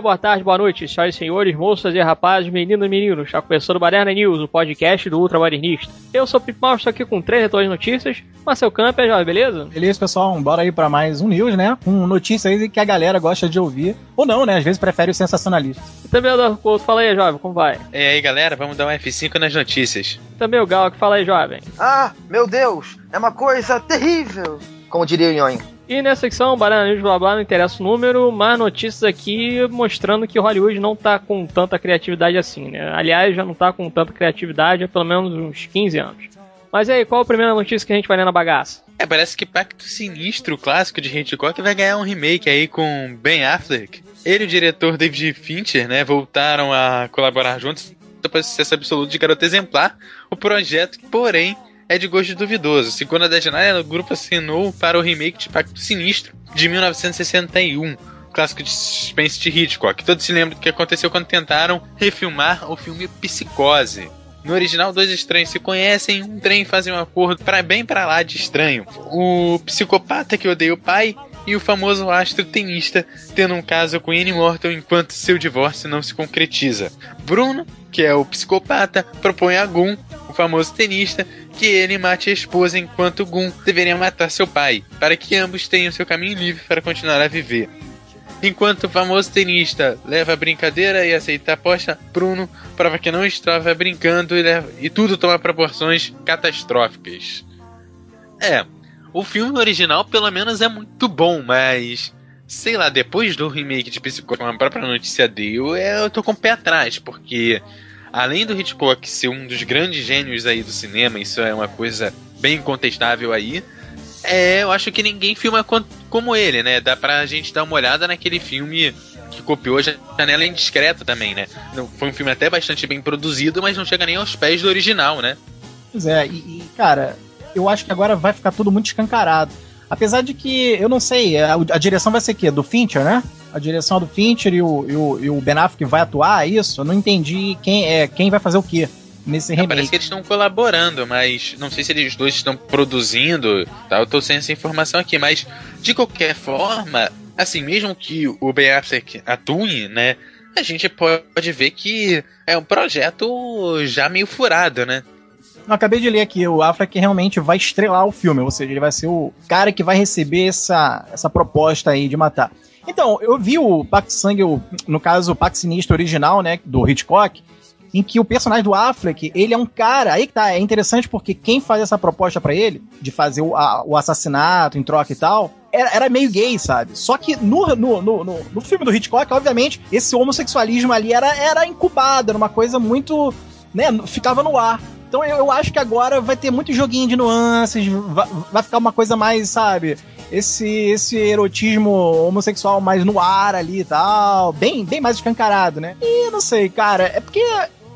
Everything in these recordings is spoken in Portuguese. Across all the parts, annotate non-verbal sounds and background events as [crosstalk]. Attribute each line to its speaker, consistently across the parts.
Speaker 1: dia, boa tarde, boa noite, senhoras e senhores, moças e rapazes, meninos e meninos. Está começando o Baderna News, o podcast do Ultra Badernista. Eu sou o Pip Mal, estou aqui com três retores de notícias. Marcel Camper, jovem, beleza?
Speaker 2: Beleza, pessoal, bora aí para mais um news, né? Com notícias aí que a galera gosta de ouvir. Ou não, né? Às vezes prefere o sensacionalista.
Speaker 3: E também o Eduardo Couto, fala aí, jovem, como vai?
Speaker 4: E aí, galera, vamos dar um F5 nas notícias.
Speaker 3: E também o Gal, que fala aí, jovem.
Speaker 5: Ah, meu Deus, é uma coisa terrível, como diria o Nhonho.
Speaker 3: E nessa secção, Banana News, blá blá, não interessa o número, mas notícias aqui mostrando que Hollywood não tá com tanta criatividade assim, né? Aliás, já não tá com tanta criatividade há pelo menos uns 15 anos. Mas aí, qual a primeira notícia que a gente vai ler na bagaça?
Speaker 4: É, parece que Pacto Sinistro, clássico de Hitchcock, vai ganhar um remake aí com Ben Affleck. Ele e o diretor David Fincher, né, voltaram a colaborar juntos depois do sucesso absoluto de Garota Exemplar, o projeto, porém, é de gosto duvidoso. Segundo a Dejanaya, o grupo assinou para o remake de Pacto Sinistro de 1961, clássico de suspense de Hitchcock. Todos se lembram do que aconteceu quando tentaram refilmar o filme Psicose. No original, dois estranhos se conhecem, um trem fazem um acordo para bem para lá de estranho. O psicopata que odeia o pai e o famoso astro tenista tendo um caso com Annie Morton enquanto seu divórcio não se concretiza. Bruno, que é o psicopata, propõe a Gun, o famoso tenista, que ele mate a esposa enquanto Gun deveria matar seu pai, para que ambos tenham seu caminho livre para continuar a viver. Enquanto o famoso tenista leva a brincadeira e aceita a aposta, Bruno prova que não estava brincando e, leva, e tudo toma proporções catastróficas. É, o filme original pelo menos é muito bom, mas sei lá, depois do remake de Psicose, como a própria notícia deu, eu tô com o pé atrás, porque além do Hitchcock ser um dos grandes gênios aí do cinema, isso é uma coisa bem incontestável aí. É, eu acho que ninguém filma como ele, né? Dá pra gente dar uma olhada naquele filme que copiou Janela Indiscreta também, né? Foi um filme até bastante bem produzido, mas não chega nem aos pés do original, né?
Speaker 2: Pois é, e, e cara, eu acho que agora vai ficar tudo muito escancarado. Apesar de que, eu não sei, a, a direção vai ser o quê? Do Fincher, né? A direção do Fincher e o, e o, e o Ben Affleck vai atuar, é isso? Eu não entendi quem, é, quem vai fazer o quê nesse remake.
Speaker 4: parece que eles estão colaborando, mas não sei se eles dois estão produzindo, tá? Eu tô sem essa informação aqui, mas de qualquer forma, assim, mesmo que o Ben Affleck atue, né? A gente pode ver que é um projeto já meio furado, né?
Speaker 2: Eu acabei de ler aqui, o Affleck realmente vai estrelar o filme, ou seja, ele vai ser o cara que vai receber essa, essa proposta aí de matar. Então, eu vi o Pacto Sangue, no caso, o Pacto Sinistro original, né, do Hitchcock, em que o personagem do Affleck, ele é um cara, aí que tá, é interessante porque quem faz essa proposta para ele, de fazer o, a, o assassinato em troca e tal, era, era, meio gay, sabe? Só que no, no, no, no, no filme do Hitchcock, obviamente, esse homossexualismo ali era, era incubado, era uma coisa muito, né, ficava no ar. Então eu, acho que agora vai ter muito joguinho de nuances, vai, vai ficar uma coisa mais, sabe? Esse, esse erotismo homossexual mais no ar ali e tal, bem, bem mais escancarado, né? E não sei, cara, é porque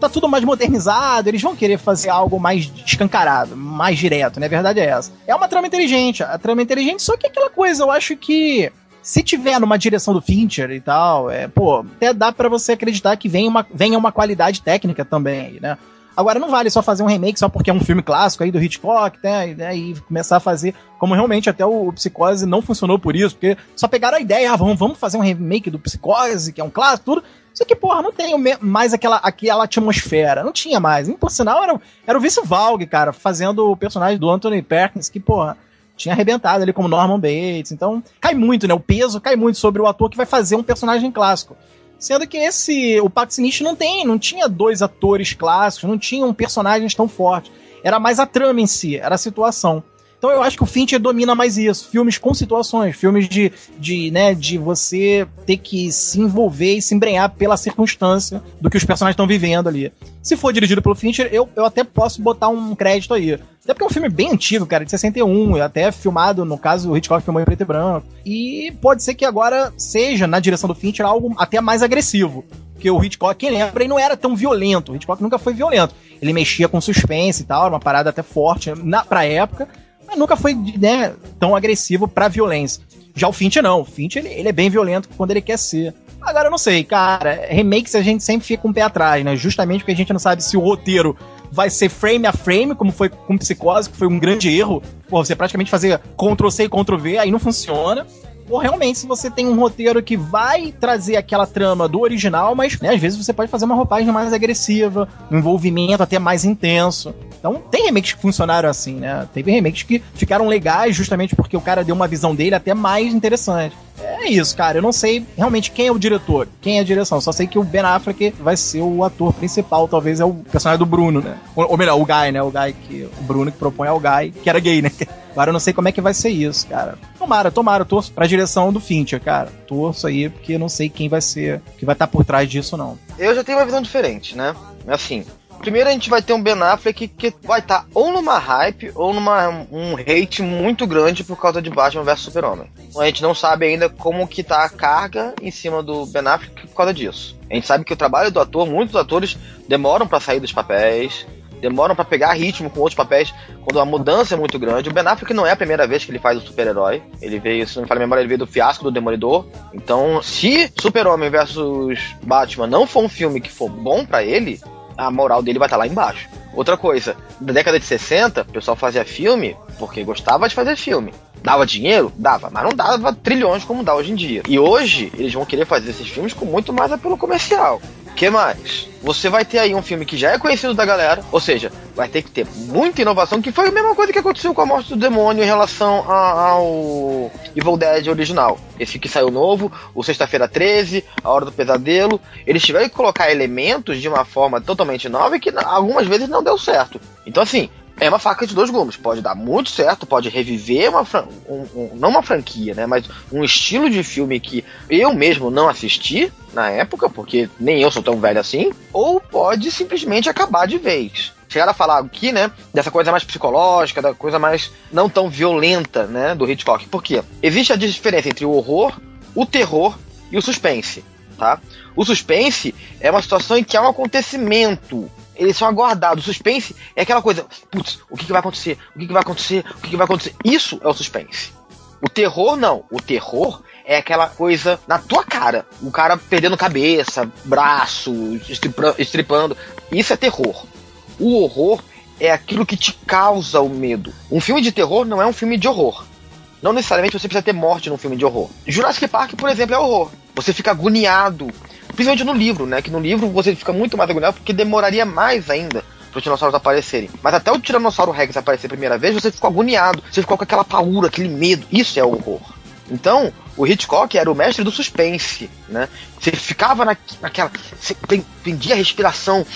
Speaker 2: tá tudo mais modernizado, eles vão querer fazer algo mais escancarado, mais direto, né? A verdade é essa. É uma trama inteligente, a trama é inteligente, só que aquela coisa, eu acho que se tiver numa direção do Fincher e tal, é, pô, até dá para você acreditar que vem uma, venha uma qualidade técnica também, né? Agora não vale só fazer um remake só porque é um filme clássico aí do Hitchcock, né? né e começar a fazer como realmente até o, Psicose não funcionou por isso, porque só pegaram a ideia, ah, vamos, vamos fazer um remake do Psicose, que é um clássico, tudo. Só que, porra, não tem mais aquela, aquela atmosfera. Não tinha mais. E, por sinal, era, era o Vince Valg, cara, fazendo o personagem do Anthony Perkins, que, porra, tinha arrebentado ali como Norman Bates. Então, cai muito, né? O peso cai muito sobre o ator que vai fazer um personagem clássico. Sendo que esse. O Pacto Sinistro não tem, não tinha dois atores clássicos, não tinham personagens tão fortes. Era mais a trama em si, era a situação. Então eu acho que o Fincher domina mais isso. Filmes com situações, filmes de, de, né, de você ter que se envolver e se embrenhar pela circunstância do que os personagens estão vivendo ali. Se for dirigido pelo Fincher, eu, eu até posso botar um crédito aí. Até porque é um filme bem antigo, cara, de 61, até filmado, no caso, o Hitchcock filmou em preto e branco. E pode ser que agora seja, na direção do Fincher, algo até mais agressivo. Porque o Hitchcock, quem lembra, ele não era tão violento. O Hitchcock nunca foi violento. Ele mexia com suspense e tal, era uma parada até forte na, pra época mas nunca foi né, tão agressivo pra violência. Já o Finch não. O Finch, ele, ele é bem violento quando ele quer ser. Agora, eu não sei, cara. Remakes a gente sempre fica com um pé atrás, né? Justamente porque a gente não sabe se o roteiro vai ser frame a frame, como foi com Psicose, que foi um grande erro. Pô, você praticamente fazer Ctrl-C e Ctrl-V, aí não funciona ou realmente se você tem um roteiro que vai trazer aquela trama do original, mas né, às vezes você pode fazer uma roupagem mais agressiva, um envolvimento até mais intenso. Então tem remakes que funcionaram assim, né? Teve remakes que ficaram legais justamente porque o cara deu uma visão dele até mais interessante. É isso, cara. Eu não sei realmente quem é o diretor, quem é a direção. Só sei que o Ben Affleck vai ser o ator principal, talvez é o personagem do Bruno, né? Ou, melhor, o Guy, né? O Guy que. O Bruno que propõe ao Guy, que era gay, né? [laughs] Agora eu não sei como é que vai ser isso, cara. Tomara, tomara, torço pra direção do Fincher, cara. Torço aí, porque eu não sei quem vai ser, que vai estar tá por trás disso, não.
Speaker 5: Eu já tenho uma visão diferente, né? Assim, Primeiro a gente vai ter um Ben Affleck que vai estar tá ou numa hype ou numa um hate muito grande por causa de Batman vs Super-Homem. A gente não sabe ainda como que tá a carga em cima do Ben Affleck por causa disso. A gente sabe que o trabalho do ator, muitos atores demoram para sair dos papéis, demoram para pegar ritmo com outros papéis quando a mudança é muito grande. O Ben Affleck não é a primeira vez que ele faz o super-herói. Ele veio, se não me falha a memória, ele veio do fiasco do Demolidor. Então, se Super-Homem versus Batman não for um filme que for bom para ele, a moral dele vai estar lá embaixo. Outra coisa, na década de 60, o pessoal fazia filme porque gostava de fazer filme. Dava dinheiro? Dava, mas não dava trilhões como dá hoje em dia. E hoje, eles vão querer fazer esses filmes com muito mais apelo comercial que mais? Você vai ter aí um filme que já é conhecido da galera, ou seja, vai ter que ter muita inovação, que foi a mesma coisa que aconteceu com a morte do demônio em relação a, ao Evil Dead original. Esse que saiu novo, o Sexta-feira 13, A Hora do Pesadelo. Eles tiveram que colocar elementos de uma forma totalmente nova e que algumas vezes não deu certo. Então, assim, é uma faca de dois gumes. Pode dar muito certo, pode reviver uma um, um, não uma franquia, né? Mas um estilo de filme que eu mesmo não assisti na época, porque nem eu sou tão velho assim, ou pode simplesmente acabar de vez. Chegaram a falar aqui, né, dessa coisa mais psicológica, da coisa mais não tão violenta, né, do Hitchcock. Por quê? Existe a diferença entre o horror, o terror e o suspense, tá? O suspense é uma situação em que há um acontecimento eles são aguardados. O suspense é aquela coisa, putz, o que, que vai acontecer? O que, que vai acontecer? O que, que vai acontecer? Isso é o suspense. O terror não. O terror é aquela coisa na tua cara. O cara perdendo cabeça, braço, estripando. Isso é terror. O horror é aquilo que te causa o medo. Um filme de terror não é um filme de horror. Não necessariamente você precisa ter morte num filme de horror. Jurassic Park, por exemplo, é horror. Você fica agoniado Principalmente no livro, né? Que no livro você fica muito mais agoniado porque demoraria mais ainda para os dinossauros aparecerem. Mas até o Tiranossauro Rex aparecer a primeira vez, você ficou agoniado, você ficou com aquela paura, aquele medo. Isso é horror. Então, o Hitchcock era o mestre do suspense, né? Você ficava na, naquela. Você prendia a respiração.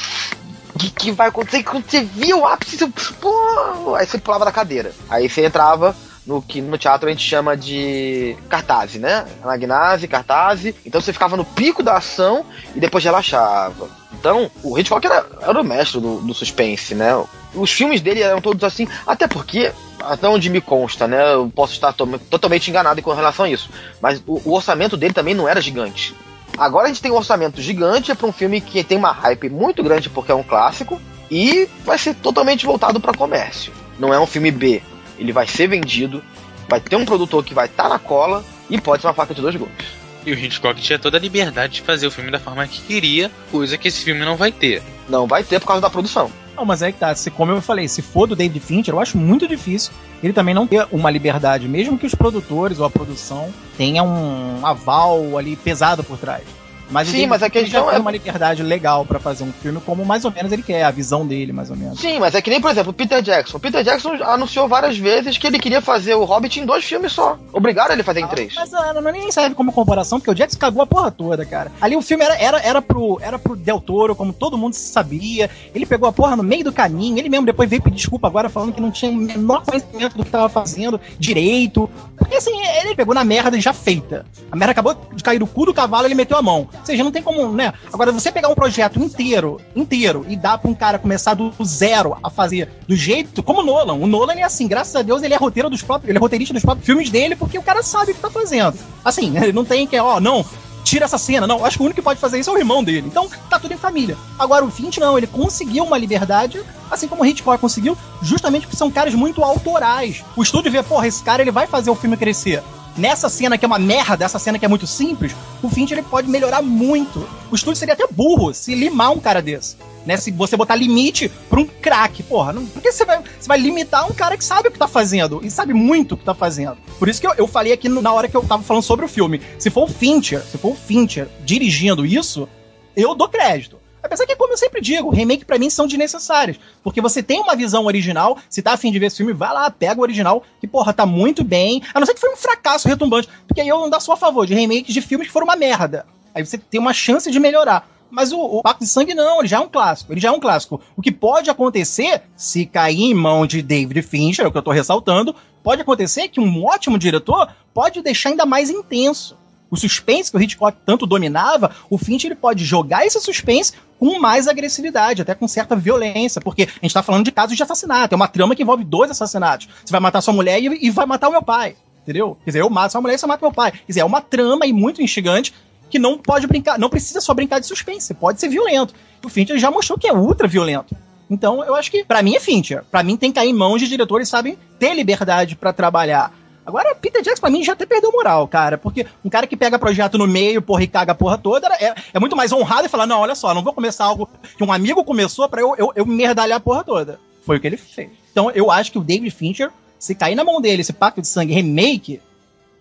Speaker 5: O que, que, vai acontecer? Quando você via o ápice, você, pô, aí você pulava da cadeira. Aí você entrava no que no teatro a gente chama de cartaz, né? Anagnase, cartaz. Então você ficava no pico da ação e depois relaxava. Então, o Hitchcock era, era o mestre do, do suspense, né? Os filmes dele eram todos assim, até porque, até onde me consta, né? Eu posso estar to totalmente enganado com relação a isso. Mas o, o orçamento dele também não era gigante. Agora a gente tem um orçamento gigante para um filme que tem uma hype muito grande porque é um clássico e vai ser totalmente voltado para comércio. Não é um filme B, ele vai ser vendido, vai ter um produtor que vai estar tá na cola e pode ser uma faca de dois gumes.
Speaker 4: E o Hitchcock tinha toda a liberdade de fazer o filme da forma que queria, coisa que esse filme não vai ter.
Speaker 5: Não vai ter por causa da produção.
Speaker 2: Não, mas é que tá, se, como eu falei, se for do David Fincher, eu acho muito difícil ele também não ter uma liberdade, mesmo que os produtores ou a produção tenham um aval ali pesado por trás. Mas
Speaker 5: Sim, mas é que
Speaker 2: ele já
Speaker 5: tem
Speaker 2: é... uma liberdade legal para fazer um filme como mais ou menos ele quer, a visão dele, mais ou menos.
Speaker 5: Sim, mas é que nem, por exemplo, o Peter Jackson. O Peter Jackson anunciou várias vezes que ele queria fazer o Hobbit em dois filmes só. Obrigaram ele a fazer em ah, três.
Speaker 2: Mas ah, não, não, nem serve como comparação, porque o Jackson cagou a porra toda, cara. Ali o filme era, era, era, pro, era pro Del Toro, como todo mundo sabia. Ele pegou a porra no meio do caminho. Ele mesmo depois veio pedir desculpa agora, falando que não tinha o menor conhecimento do que tava fazendo direito. Porque assim, ele pegou na merda já feita. A merda acabou de cair do cu do cavalo ele meteu a mão. Ou seja, não tem como né? Agora, você pegar um projeto inteiro, inteiro, e dar pra um cara começar do zero a fazer do jeito, como o Nolan. O Nolan é assim, graças a Deus, ele é roteiro dos próprios, ele é roteirista dos próprios filmes dele, porque o cara sabe o que tá fazendo. Assim, [laughs] ele não tem que, ó, não, tira essa cena. Não, acho que o único que pode fazer isso é o irmão dele. Então, tá tudo em família. Agora, o Finch não, ele conseguiu uma liberdade, assim como o Hitchcock conseguiu, justamente porque são caras muito autorais. O estúdio vê, porra, esse cara ele vai fazer o filme crescer nessa cena que é uma merda, essa cena que é muito simples, o Fincher ele pode melhorar muito. O estúdio seria até burro se limar um cara desse. Né, se você botar limite pra um craque, porra, não, você vai, você vai limitar um cara que sabe o que tá fazendo e sabe muito o que tá fazendo? Por isso que eu, eu falei aqui no, na hora que eu tava falando sobre o filme. Se for o Fincher, se for o Fincher dirigindo isso, eu dou crédito. Apesar que, como eu sempre digo, remake para mim são desnecessários. Porque você tem uma visão original, se tá afim de ver esse filme, vai lá, pega o original, que, porra, tá muito bem. A não ser que foi um fracasso retumbante. Porque aí eu não dá só a favor de remakes de filmes que foram uma merda. Aí você tem uma chance de melhorar. Mas o, o Pacto de Sangue não, ele já é um clássico. Ele já é um clássico. O que pode acontecer, se cair em mão de David Fincher, é o que eu tô ressaltando, pode acontecer que um ótimo diretor pode deixar ainda mais intenso o suspense que o Hitchcock tanto dominava, o Fincher ele pode jogar esse suspense com mais agressividade, até com certa violência, porque a gente tá falando de casos de assassinato, é uma trama que envolve dois assassinatos. Você vai matar sua mulher e, e vai matar o meu pai, entendeu? Quer dizer, eu mato sua mulher e você mata meu pai. Quer dizer, é uma trama e muito instigante que não pode brincar, não precisa só brincar de suspense, pode ser violento. O Fincher já mostrou que é ultra violento. Então, eu acho que, para mim, é Fincher. Para mim, tem que cair em mãos de diretores sabem ter liberdade para trabalhar. Agora, Peter Jackson, pra mim, já até perdeu moral, cara. Porque um cara que pega projeto no meio, porra, e caga a porra toda, é, é muito mais honrado e falar: não, olha só, não vou começar algo que um amigo começou pra eu, eu, eu merdalhar a porra toda. Foi o que ele fez. Então, eu acho que o David Fincher, se cair na mão dele esse Pacto de Sangue remake,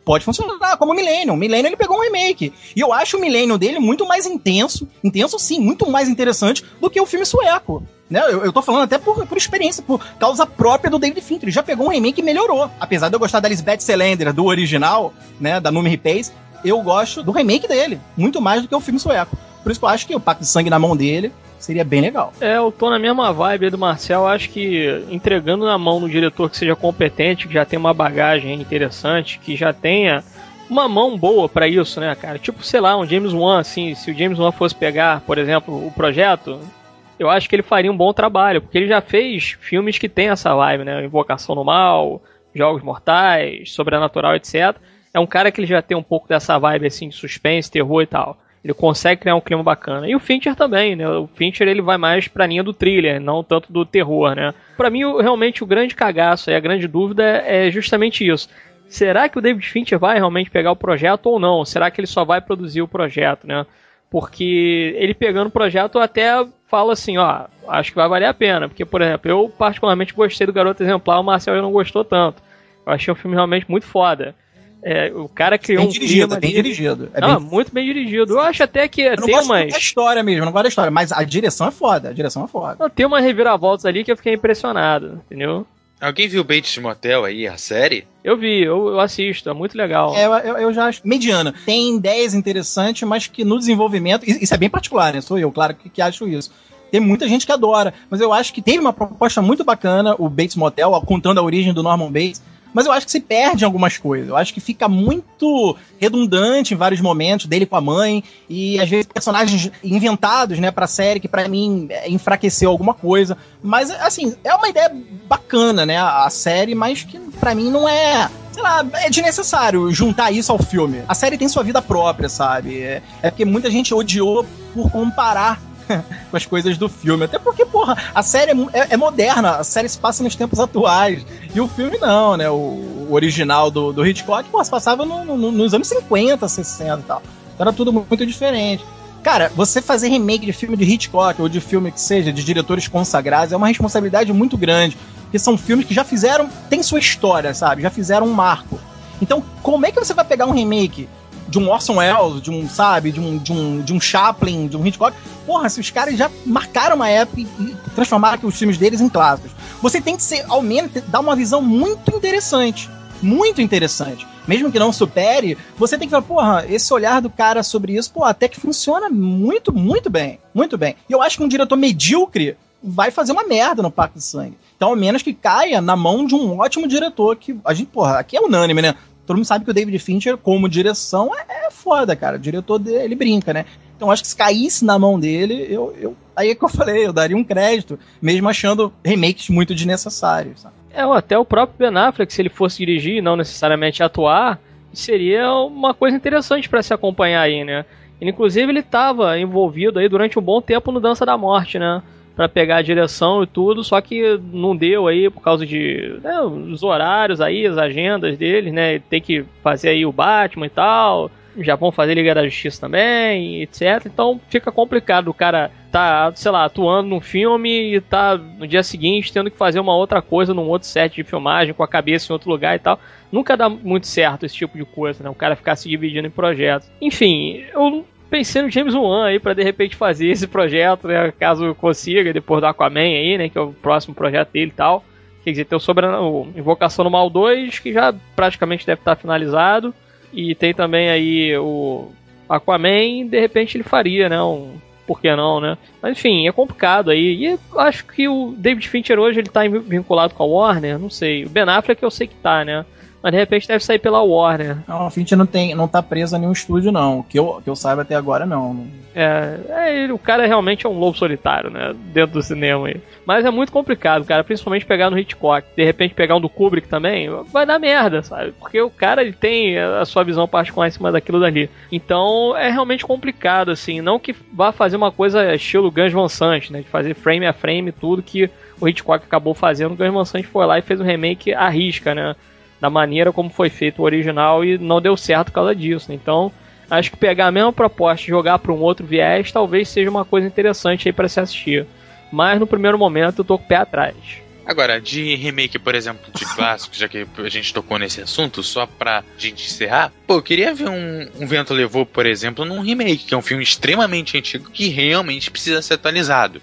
Speaker 2: pode funcionar como o Millennium. O Millennium ele pegou um remake. E eu acho o Millennium dele muito mais intenso, intenso sim, muito mais interessante do que o filme sueco. Né? Eu, eu tô falando até por, por experiência, por causa própria do David Fincher. Ele já pegou um remake e melhorou. Apesar de eu gostar da Lisbeth Salander, do original, né, da Numi Pace, eu gosto do remake dele, muito mais do que o filme sueco. Por isso que eu acho que o Pacto de Sangue na mão dele seria bem legal.
Speaker 3: É, eu tô na mesma vibe do Marcel, acho que entregando na mão do diretor que seja competente, que já tenha uma bagagem interessante, que já tenha uma mão boa para isso, né, cara? Tipo, sei lá, um James Wan, assim, se o James Wan fosse pegar, por exemplo, o projeto, eu acho que ele faria um bom trabalho, porque ele já fez filmes que tem essa vibe, né? Invocação no Mal, Jogos Mortais, Sobrenatural, etc. É um cara que ele já tem um pouco dessa vibe assim de suspense, terror e tal. Ele consegue criar um clima bacana. E o Fincher também, né? O Fincher ele vai mais pra linha do thriller, não tanto do terror, né? Pra mim, realmente, o grande cagaço e a grande dúvida é justamente isso. Será que o David Fincher vai realmente pegar o projeto ou não? Será que ele só vai produzir o projeto, né? Porque ele pegando o projeto até fala assim, ó, acho que vai valer a pena. Porque, por exemplo, eu particularmente gostei do Garoto Exemplar, o Marcel já não gostou tanto. Eu achei o filme realmente muito foda. É, o cara criou
Speaker 2: bem um dirigido, clima bem dirigido.
Speaker 3: É não, bem... muito bem dirigido. Eu acho até que eu
Speaker 2: tem
Speaker 3: umas...
Speaker 2: da história mesmo, não gosto da história, mas a direção é foda, a direção é foda.
Speaker 3: Não, tem uma reviravoltas ali que eu fiquei impressionado, entendeu?
Speaker 4: Alguém viu Bates Motel aí, a série?
Speaker 3: Eu vi, eu, eu assisto, é muito legal.
Speaker 2: É, eu, eu, já acho mediana. Tem ideias interessantes, mas que no desenvolvimento. Isso é bem particular, né? Sou eu, claro, que, que acho isso. Tem muita gente que adora, mas eu acho que teve uma proposta muito bacana, o Bates Motel, contando a origem do Norman Bates mas eu acho que se perde algumas coisas. Eu acho que fica muito redundante em vários momentos dele com a mãe e às vezes personagens inventados, né, para série que para mim é, enfraqueceu alguma coisa. Mas assim, é uma ideia bacana, né, a série, mas que para mim não é sei lá, é desnecessário juntar isso ao filme. A série tem sua vida própria, sabe? É, é porque muita gente odiou por comparar com as coisas do filme. Até porque, porra, a série é, é, é, moderna, a série se passa nos tempos atuais. E o filme não, né? O, o original do, do Hitchcock, porra, se passava no, no, nos anos 50, 60 e tal. Então era tudo muito diferente. Cara, você fazer remake de filme de Hitchcock ou de filme que seja de diretores consagrados é uma responsabilidade muito grande. Porque são filmes que já fizeram, tem sua história, sabe? Já fizeram um marco. Então, como é que você vai pegar um remake de um Orson Welles, de um, sabe, de um, de um, de um Chaplin, de um Hitchcock. Porra, se os caras já marcaram uma época e transformaram os filmes deles em clássicos. Você tem que ser, ao menos, dar uma visão muito interessante. Muito interessante. Mesmo que não supere, você tem que falar, porra, esse olhar do cara sobre isso, pô, até que funciona muito, muito bem. Muito bem. E eu acho que um diretor medíocre vai fazer uma merda no Pacto de Sangue. Então, ao menos que caia na mão de um ótimo diretor que a gente, porra, aqui é unânime, né? Todo mundo sabe que o David Fincher, como direção, é, é foda, cara. O diretor dele ele brinca, né? Então acho que se caísse na mão dele, eu, eu. Aí é que eu [laughs] falei, eu daria um crédito, mesmo achando remakes muito desnecessários. Sabe?
Speaker 3: É, até o próprio Ben Affleck, se ele fosse dirigir e não necessariamente atuar, seria uma coisa interessante para se acompanhar aí, né? Ele, inclusive, ele estava envolvido aí durante um bom tempo no Dança da Morte, né? Para pegar a direção e tudo, só que não deu aí por causa de né, os horários aí, as agendas deles, né? Tem que fazer aí o Batman e tal. Já vão fazer Liga da Justiça também, etc. Então fica complicado o cara tá, sei lá, atuando num filme e tá no dia seguinte tendo que fazer uma outra coisa num outro set de filmagem, com a cabeça em outro lugar e tal. Nunca dá muito certo esse tipo de coisa, né? O cara ficar se dividindo em projetos. Enfim, eu pensei no James Wan aí para de repente fazer esse projeto, né, caso consiga, depois do Aquaman aí, né, que é o próximo projeto dele e tal. Quer dizer, tem o, sobre, o Invocação no Mal 2, que já praticamente deve estar finalizado. E tem também aí o Aquaman, de repente ele faria, né, um, por que não, né? Mas enfim, é complicado aí. E acho que o David Fincher hoje ele tá vinculado com a Warner, não sei. O Ben Affleck eu sei que tá, né? Mas de repente deve sair pela Warner.
Speaker 2: Não, a Finch não, tem, não tá presa a nenhum estúdio, não. Que eu, que eu saiba até agora, não.
Speaker 3: É, é, o cara realmente é um lobo solitário, né? Dentro do cinema aí. Mas é muito complicado, cara. Principalmente pegar no Hitchcock. De repente pegar um do Kubrick também, vai dar merda, sabe? Porque o cara ele tem a sua visão particular em cima daquilo dali. Então é realmente complicado, assim. Não que vá fazer uma coisa estilo Guns Van Sant, né? De fazer frame a frame tudo que o Hitchcock acabou fazendo. O Guns Van Sant foi lá e fez um remake à risca, né? Da maneira como foi feito o original e não deu certo por causa disso. Então, acho que pegar a mesma proposta e jogar para um outro viés talvez seja uma coisa interessante aí para se assistir. Mas no primeiro momento eu tô com o pé atrás.
Speaker 4: Agora, de remake, por exemplo, de clássicos, já que a gente tocou nesse assunto, só pra gente encerrar, pô, eu queria ver um, um Vento Levou, por exemplo, num remake, que é um filme extremamente antigo que realmente precisa ser atualizado.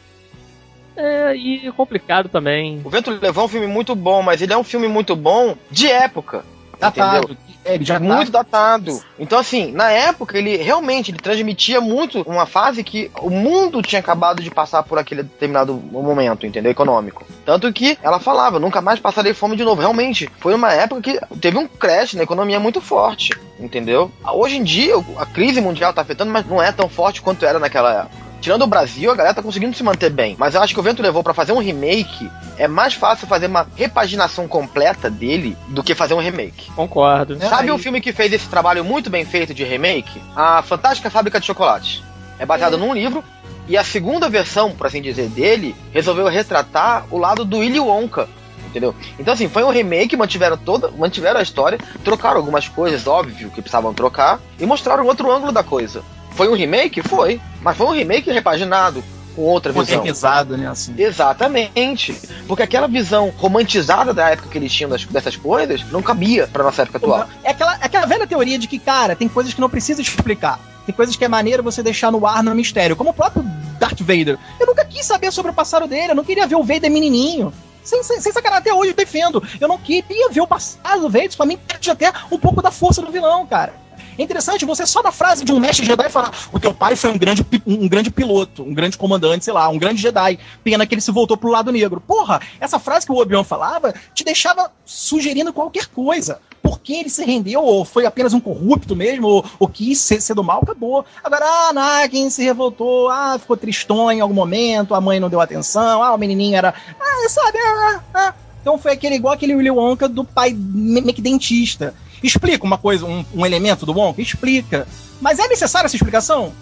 Speaker 3: É, e complicado também.
Speaker 5: O Vento Levou é um filme muito bom, mas ele é um filme muito bom de época. Datado. Entendeu? É, já tá muito datado. Então, assim, na época, ele realmente ele transmitia muito uma fase que o mundo tinha acabado de passar por aquele determinado momento, entendeu? Econômico. Tanto que ela falava, nunca mais passarei fome de novo. Realmente, foi uma época que teve um crash na economia muito forte, entendeu? Hoje em dia, a crise mundial tá afetando, mas não é tão forte quanto era naquela época. Tirando o Brasil, a galera tá conseguindo se manter bem. Mas eu acho que o vento levou para fazer um remake. É mais fácil fazer uma repaginação completa dele do que fazer um remake.
Speaker 3: Concordo.
Speaker 5: Sabe um filme que fez esse trabalho muito bem feito de remake? A Fantástica Fábrica de Chocolate. É baseado é. num livro. E a segunda versão, por assim dizer, dele, resolveu retratar o lado do Willy Wonka, entendeu? Então, assim, foi um remake, mantiveram toda, mantiveram a história, trocaram algumas coisas, óbvio, que precisavam trocar, e mostraram outro ângulo da coisa. Foi um remake? Foi. Mas foi um remake repaginado com outra visão.
Speaker 2: Modernizado, né? Assim.
Speaker 5: Exatamente. Porque aquela visão romantizada da época que eles tinham das, dessas coisas não cabia pra nossa época atual.
Speaker 2: É aquela, é aquela velha teoria de que, cara, tem coisas que não precisa explicar. Tem coisas que é maneiro você deixar no ar no mistério. Como o próprio Darth Vader. Eu nunca quis saber sobre o passado dele. Eu não queria ver o Vader menininho. Sem, sem, sem sacanagem, até hoje eu defendo. Eu não queria ver o passado do Vader. Isso pra mim perde até um pouco da força do vilão, cara. É interessante você só da frase de um mestre Jedi falar: o teu pai foi um grande, um grande piloto, um grande comandante, sei lá, um grande Jedi. Pena que ele se voltou pro lado negro. Porra, essa frase que o Obi-Wan falava te deixava sugerindo qualquer coisa. Por que ele se rendeu, ou foi apenas um corrupto mesmo, ou, ou quis ser, ser do mal, acabou. Agora, ah, Anakin se revoltou, ah, ficou tristonho em algum momento, a mãe não deu atenção, ah, o menininho era. Ah, sabe, ah, ah. Então foi aquele igual aquele Willy Wonka do pai meio que dentista Explica uma coisa, um, um elemento do Wonka? Explica. Mas é necessária essa explicação?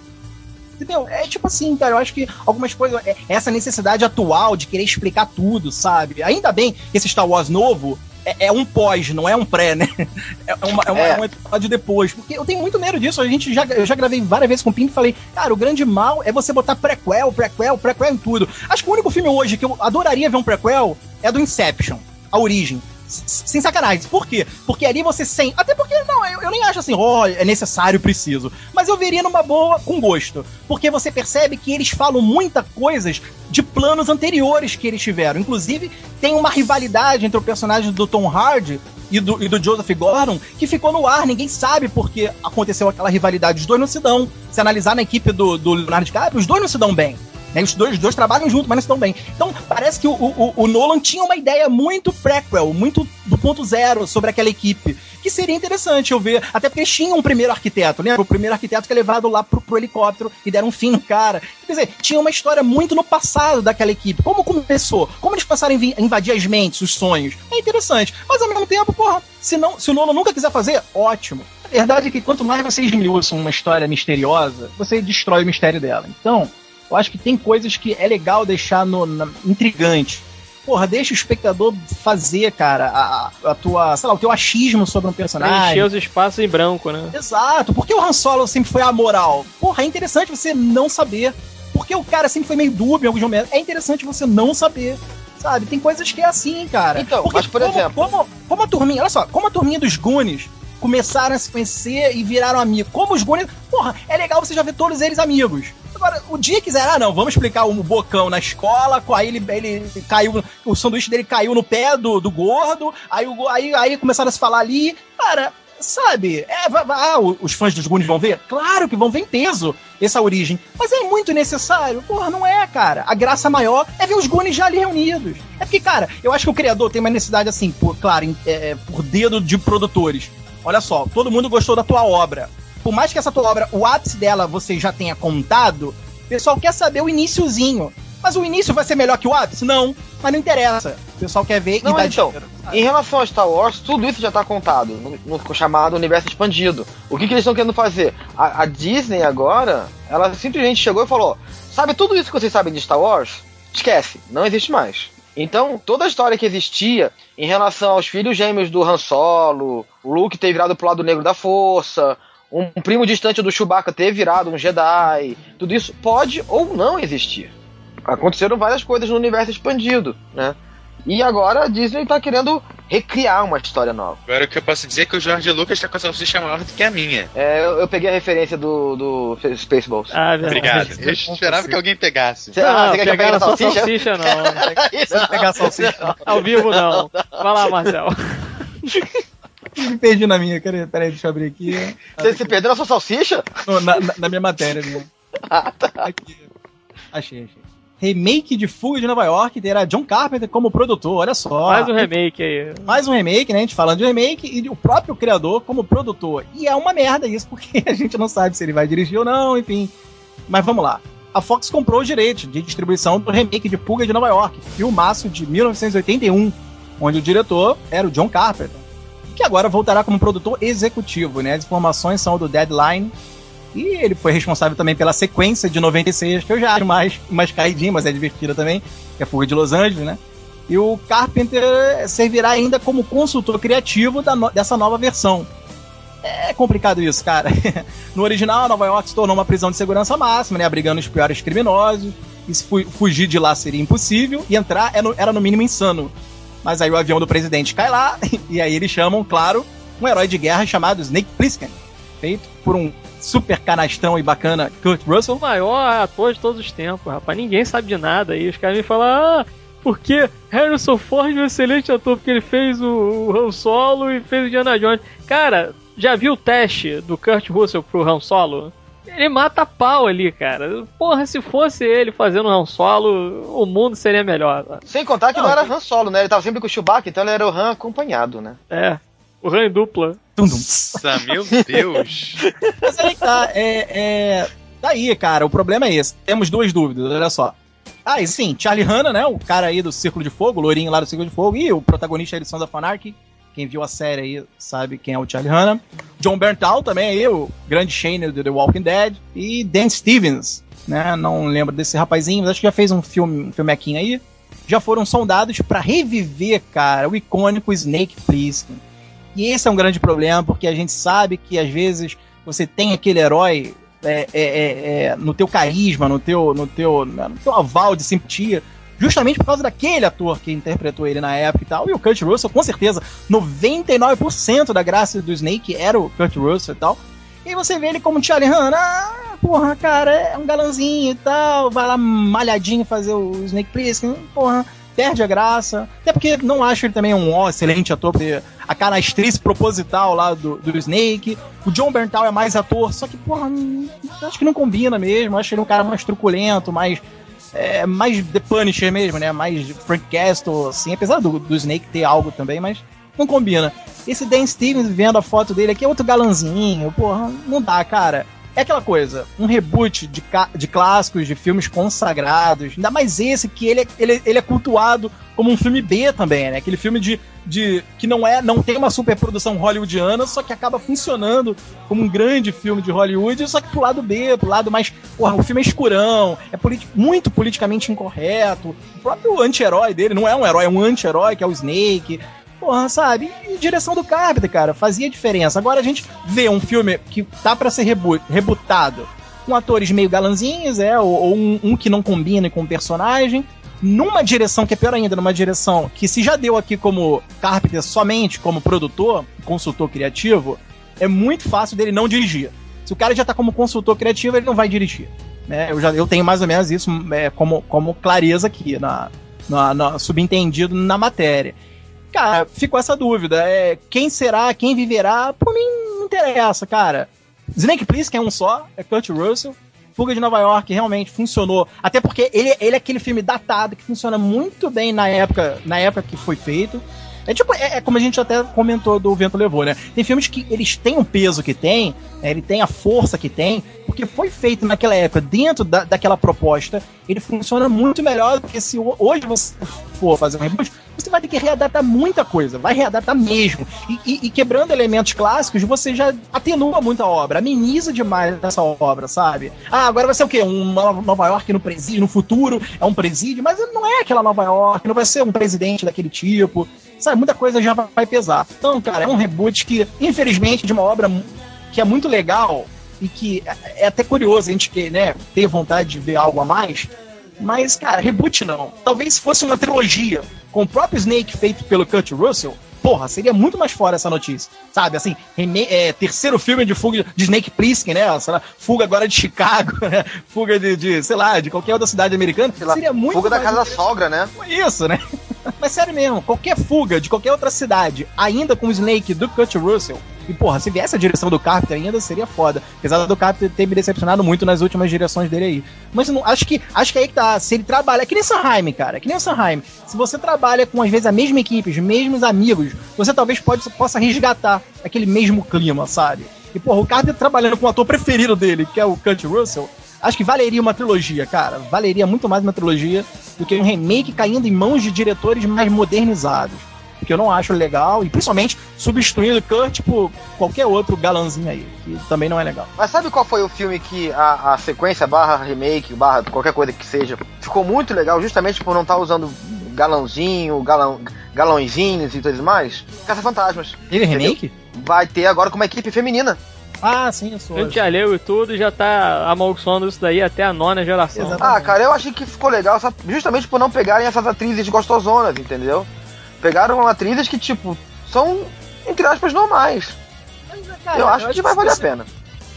Speaker 2: Entendeu? É tipo assim, cara, eu acho que algumas coisas. É, essa necessidade atual de querer explicar tudo, sabe? Ainda bem que esse Star Wars novo é, é um pós, não é um pré, né? [laughs] É, uma, é, uma, é. um episódio depois. Porque eu tenho muito medo disso. A gente já, eu já gravei várias vezes com o Pim e falei, cara, o grande mal é você botar prequel, prequel, prequel em tudo. Acho que o único filme hoje que eu adoraria ver um prequel é do Inception, a origem sem sacanagem. Por quê? Porque ali você sem. Até porque, não, eu, eu nem acho assim, ó, oh, é necessário, preciso. Mas eu veria numa boa, com gosto. Porque você percebe que eles falam muita coisas de planos anteriores que eles tiveram. Inclusive, tem uma rivalidade entre o personagem do Tom Hardy e do, e do Joseph Gordon que ficou no ar. Ninguém sabe porque aconteceu aquela rivalidade. Os dois não se dão. Se analisar na equipe do, do Leonardo DiCaprio, os dois não se dão bem. Né? Os, dois, dois trabalham juntos, mas não estão bem. Então, parece que o, o, o, Nolan tinha uma ideia muito prequel, muito do ponto zero sobre aquela equipe. Que seria interessante eu ver. Até porque eles tinham um primeiro arquiteto, lembra? O primeiro arquiteto que é levado lá pro, pro helicóptero e deram um fim no cara. Quer dizer, tinha uma história muito no passado daquela equipe. Como começou? Como eles passaram a invadir as mentes, os sonhos? É interessante. Mas ao mesmo tempo, porra, se, não, se o Nolan nunca quiser fazer, ótimo. A verdade é que quanto mais você esmiuça uma história misteriosa, você destrói o mistério dela. Então, Eu acho que tem coisas que é legal deixar no, na, intrigante. Porra, deixa o espectador fazer, cara, a, a tua, sei lá, o teu achismo sobre um personagem.
Speaker 3: Encher os espaços em branco, né?
Speaker 2: Exato. Por que o Han Solo sempre foi amoral? Porra, é interessante você não saber. Porque o cara sempre foi meio dúbio em alguns momentos. É interessante você não saber. Sabe? Tem coisas que é assim, cara.
Speaker 5: Então,
Speaker 2: Porque
Speaker 5: mas por
Speaker 2: como,
Speaker 5: exemplo-
Speaker 2: Como, como a turminha, olha só, como a turminha dos Goonies começaram a se conhecer e viraram amigos. Como os Goonies. Porra, é legal você já ver todos eles amigos. Agora, o dia quiser, ah, não, vamos explicar o bocão na escola, aí ele, ele caiu, o sanduíche dele caiu no pé do, do gordo, aí, o, aí, aí começaram a se falar ali. Cara, sabe? É, ah, os fãs dos Goonies vão ver? Claro que vão ver em peso essa origem. Mas é muito necessário? Porra, não é, cara. A graça maior é ver os Goonies já ali reunidos. É porque, cara, eu acho que o criador tem uma necessidade assim, por, claro, em- é, por dedo de produtores. Olha só, todo mundo gostou da tua obra. Por mais que essa tua obra, o ápice dela você já tenha contado, o pessoal quer saber o iniciozinho. Mas o início vai ser melhor que o ápice? Não, mas não interessa. O pessoal quer ver
Speaker 5: Não,
Speaker 2: e dá
Speaker 5: então,
Speaker 2: dinheiro.
Speaker 5: Em relação a Star Wars, tudo isso já tá contado no, no chamado universo expandido. O que, que eles estão querendo fazer? A, a Disney agora, ela simplesmente chegou e falou: Sabe tudo isso que vocês sabem de Star Wars? Esquece, não existe mais. Então, toda a história que existia em relação aos filhos gêmeos do Han Solo, o Luke ter virado pro lado negro da força, um primo distante do Chewbacca ter virado um Jedi, tudo isso pode ou não existir. Aconteceram várias coisas no universo expandido, né? E agora a Disney tá querendo recriar uma história nova.
Speaker 4: Agora o que eu posso dizer é que o Jorge Lucas tá com a salsicha maior do que a minha.
Speaker 5: É, eu, eu peguei a referência do, do Spaceballs.
Speaker 3: Ah, verdade.
Speaker 4: Obrigado. Eu esperava que alguém pegasse.
Speaker 5: Cê-
Speaker 3: Não,
Speaker 5: ah, você quer que eu pegue
Speaker 3: pegar só
Speaker 5: salsicha?
Speaker 3: salsicha, não. [laughs]
Speaker 2: Não pegar salsicha.
Speaker 3: Ao vivo, não. Vai lá, Marcel. [laughs]
Speaker 2: Me [laughs] perdi na minha, peraí, peraí, deixa eu abrir aqui.
Speaker 5: Você se perdeu na sua salsicha?
Speaker 2: No- na, na- na minha matéria minha. [laughs] Aqui. Achei, achei. Remake de Fuga de Nova York terá John Carpenter como produtor, olha só.
Speaker 3: Mais um remake aí.
Speaker 2: Mais um remake, né? A gente falando de remake e o próprio criador como produtor. E é uma merda isso, porque [laughs] a gente não sabe se ele vai dirigir ou não, enfim. Mas vamos lá. A Fox comprou os direitos de distribuição do remake de Fuga de Nova York, filmaço de 1981, onde o diretor era o John Carpenter, que agora voltará como produtor executivo, né? As informações são do Deadline. E ele foi responsável também pela sequência de 96, que eu já acho mais, mais caidinha, mas é divertida também, que é a Fuga de Los Angeles, né? E o Carpenter servirá ainda como consultor criativo no- dessa nova versão. É complicado isso, cara. [laughs] No original, Nova York se tornou uma prisão de segurança máxima, né? Abrigando os piores criminosos. E se fu- fugir de lá seria impossível. E entrar era no, era no mínimo insano. Mas aí o avião do presidente cai lá. [laughs] E aí eles chamam, claro, um herói de guerra chamado Snake Plissken. Feito por um super canastrão e bacana Kurt Russell.
Speaker 3: O maior ator de todos os tempos, rapaz. Ninguém sabe de nada. aí os caras me falam, ah, porque Harrison Ford é um excelente ator, porque ele fez o, o Han Solo e fez o Indiana Jones. Cara, já viu o teste do Kurt Russell pro Han Solo? Ele mata pau ali, cara. Porra, se fosse ele fazendo Han Solo, o mundo seria melhor.
Speaker 5: Sem contar que não,
Speaker 2: Não,
Speaker 5: era Han Solo, né? Ele tava sempre com o Chewbacca, então ele era o Han acompanhado, né?
Speaker 3: É, o Han em dupla.
Speaker 2: Tum, tum.
Speaker 4: Nossa, meu Deus. [laughs]
Speaker 2: Mas aí que tá, é, é. Daí, cara, o problema é esse. Temos duas dúvidas, olha só. Ah, e sim, Charlie Hanna, né? O cara aí do Círculo de Fogo, o loirinho lá do Círculo de Fogo, e o protagonista aí do Sons of Anarchy. Quem viu a série aí sabe quem é o Charlie Hanna. John Berntal também aí, o grande Shane do The Walking Dead. E Dan Stevens, né? Não lembro desse rapazinho, mas acho que já fez um filme, um filmequinho aí. Já foram sondados pra reviver, cara, o icônico Snake Plissken. E esse é um grande problema, porque a gente sabe que às vezes você tem aquele herói é, é, é, é, no teu carisma, no teu, no, teu, no teu aval de simpatia, justamente por causa daquele ator que interpretou ele na época e tal. E o Kurt Russell, com certeza, 99% da graça do Snake era o Kurt Russell e tal. E você vê ele como Charlie Hanna, ah, porra, cara, é um galãzinho e tal, vai lá malhadinho fazer o Snake Plissken, porra, perde a graça. Até porque não acho ele também um excelente ator, porque a canastrice proposital lá do, do Snake. O John Berntal é mais ator, só que, porra, hum, acho que não combina mesmo. Acho ele um cara mais truculento, mais. É, mais The Punisher mesmo, né? Mais Frank Castle, assim, apesar do, do Snake ter algo também, mas não combina. Esse Dan Stevens vendo a foto dele aqui é outro galanzinho, porra, não dá, cara. É aquela coisa, um reboot de, de clássicos, de filmes consagrados, ainda mais esse que ele, é, ele, ele é cultuado como um filme B também, né? Aquele filme de, de que não é, não tem uma superprodução hollywoodiana, só que acaba funcionando como um grande filme de Hollywood, só que pro lado B, pro lado mais, porra, o filme é escurão, é muito politicamente incorreto. O próprio anti-herói dele não é um herói, é um anti-herói que é o Snake. Porra, sabe? E direção do Carpenter, cara, fazia diferença. Agora a gente vê um filme que tá para ser reboot, rebutado com atores meio galanzinhos, é, ou, ou um, um, que não combina com o personagem, numa direção que é pior ainda, numa direção que se já deu aqui como Carpenter somente como produtor, consultor criativo, é muito fácil dele não dirigir. Se o cara já tá como consultor criativo, ele não vai dirigir. Né? Eu, já, eu tenho mais ou menos isso é, como, como clareza aqui, na, na, na, subentendido na matéria. Cara, ficou essa dúvida. É, quem será, quem viverá? Por mim, não interessa, cara. Snake Plissken é um só, é Kurt Russell. Fuga de Nova York realmente funcionou. Até porque ele, ele é aquele filme datado que funciona muito bem na época, na época que foi feito. É tipo, é, é, como a gente até comentou do Vento Levou, né? Tem filmes que eles têm um peso que tem, né? ele tem a força que tem, porque foi feito naquela época, dentro da, daquela proposta, ele funciona muito melhor do que se hoje você for fazer um reboot, você vai ter que readaptar muita coisa, vai readaptar mesmo. E, e, e quebrando elementos clássicos, você já atenua muito a obra, ameniza demais essa obra, sabe? Ah, agora vai ser o quê? Um Nova York no presídio, no futuro é um presídio, mas não é aquela Nova York, não vai ser um presidente daquele tipo sabe, muita coisa já vai pesar. Então, cara, é um reboot que, infelizmente, de uma obra que é muito legal e que é, é até curioso a gente né, ter vontade de ver algo a mais. Mas, cara, reboot não. Talvez fosse uma trilogia com o próprio Snake feito pelo Kurt Russell. Porra, seria muito mais fora essa notícia. Sabe, assim, é, terceiro filme de fuga de Snake Plissken, né? Sei lá, fuga agora de Chicago, [laughs] né? Fuga de, de, sei lá, de qualquer outra cidade americana. Sei seria muito
Speaker 5: Fuga da casa da sogra, né?
Speaker 2: Isso, né? [laughs] Mas sério mesmo, qualquer fuga de qualquer outra cidade, ainda com o Snake do Kurt Russell, e porra, se viesse a direção do Carpenter ainda seria foda. Apesar do Carpenter ter me decepcionado muito nas últimas direções dele aí. Mas não, acho que acho que aí que tá. Se ele trabalha. É que nem Sanheim, cara. É que nem Sanheim. Se você trabalha com, às vezes, a mesma equipe, os mesmos amigos, você talvez pode, possa resgatar aquele mesmo clima, sabe? E, porra, o Carpenter trabalhando com o ator preferido dele, que é o Kurt Russell, acho que valeria uma trilogia, cara. Valeria muito mais uma trilogia do que um remake caindo em mãos de diretores mais modernizados. Porque eu não acho legal, e principalmente substituindo Kurt por qualquer outro galanzinho aí, que também não é legal.
Speaker 5: Mas sabe qual foi o filme que a, a sequência barra remake, barra qualquer coisa que seja, ficou muito legal justamente por não estar tá usando galãozinho, galão, galãozinhos e tudo mais? Caça Fantasmas.
Speaker 2: Ele é remake?
Speaker 5: Vai ter agora com uma equipe feminina.
Speaker 3: Ah, sim, eu sou. A gente já leu e tudo e já tá amaldiçoando isso daí até a nona geração.
Speaker 5: Exatamente. Ah, cara, eu achei que ficou legal justamente por não pegarem essas atrizes gostosonas, entendeu? Pegaram atrizes que, tipo, são, entre aspas, normais. Mas, cara, eu acho eu que acho vai valer a pena.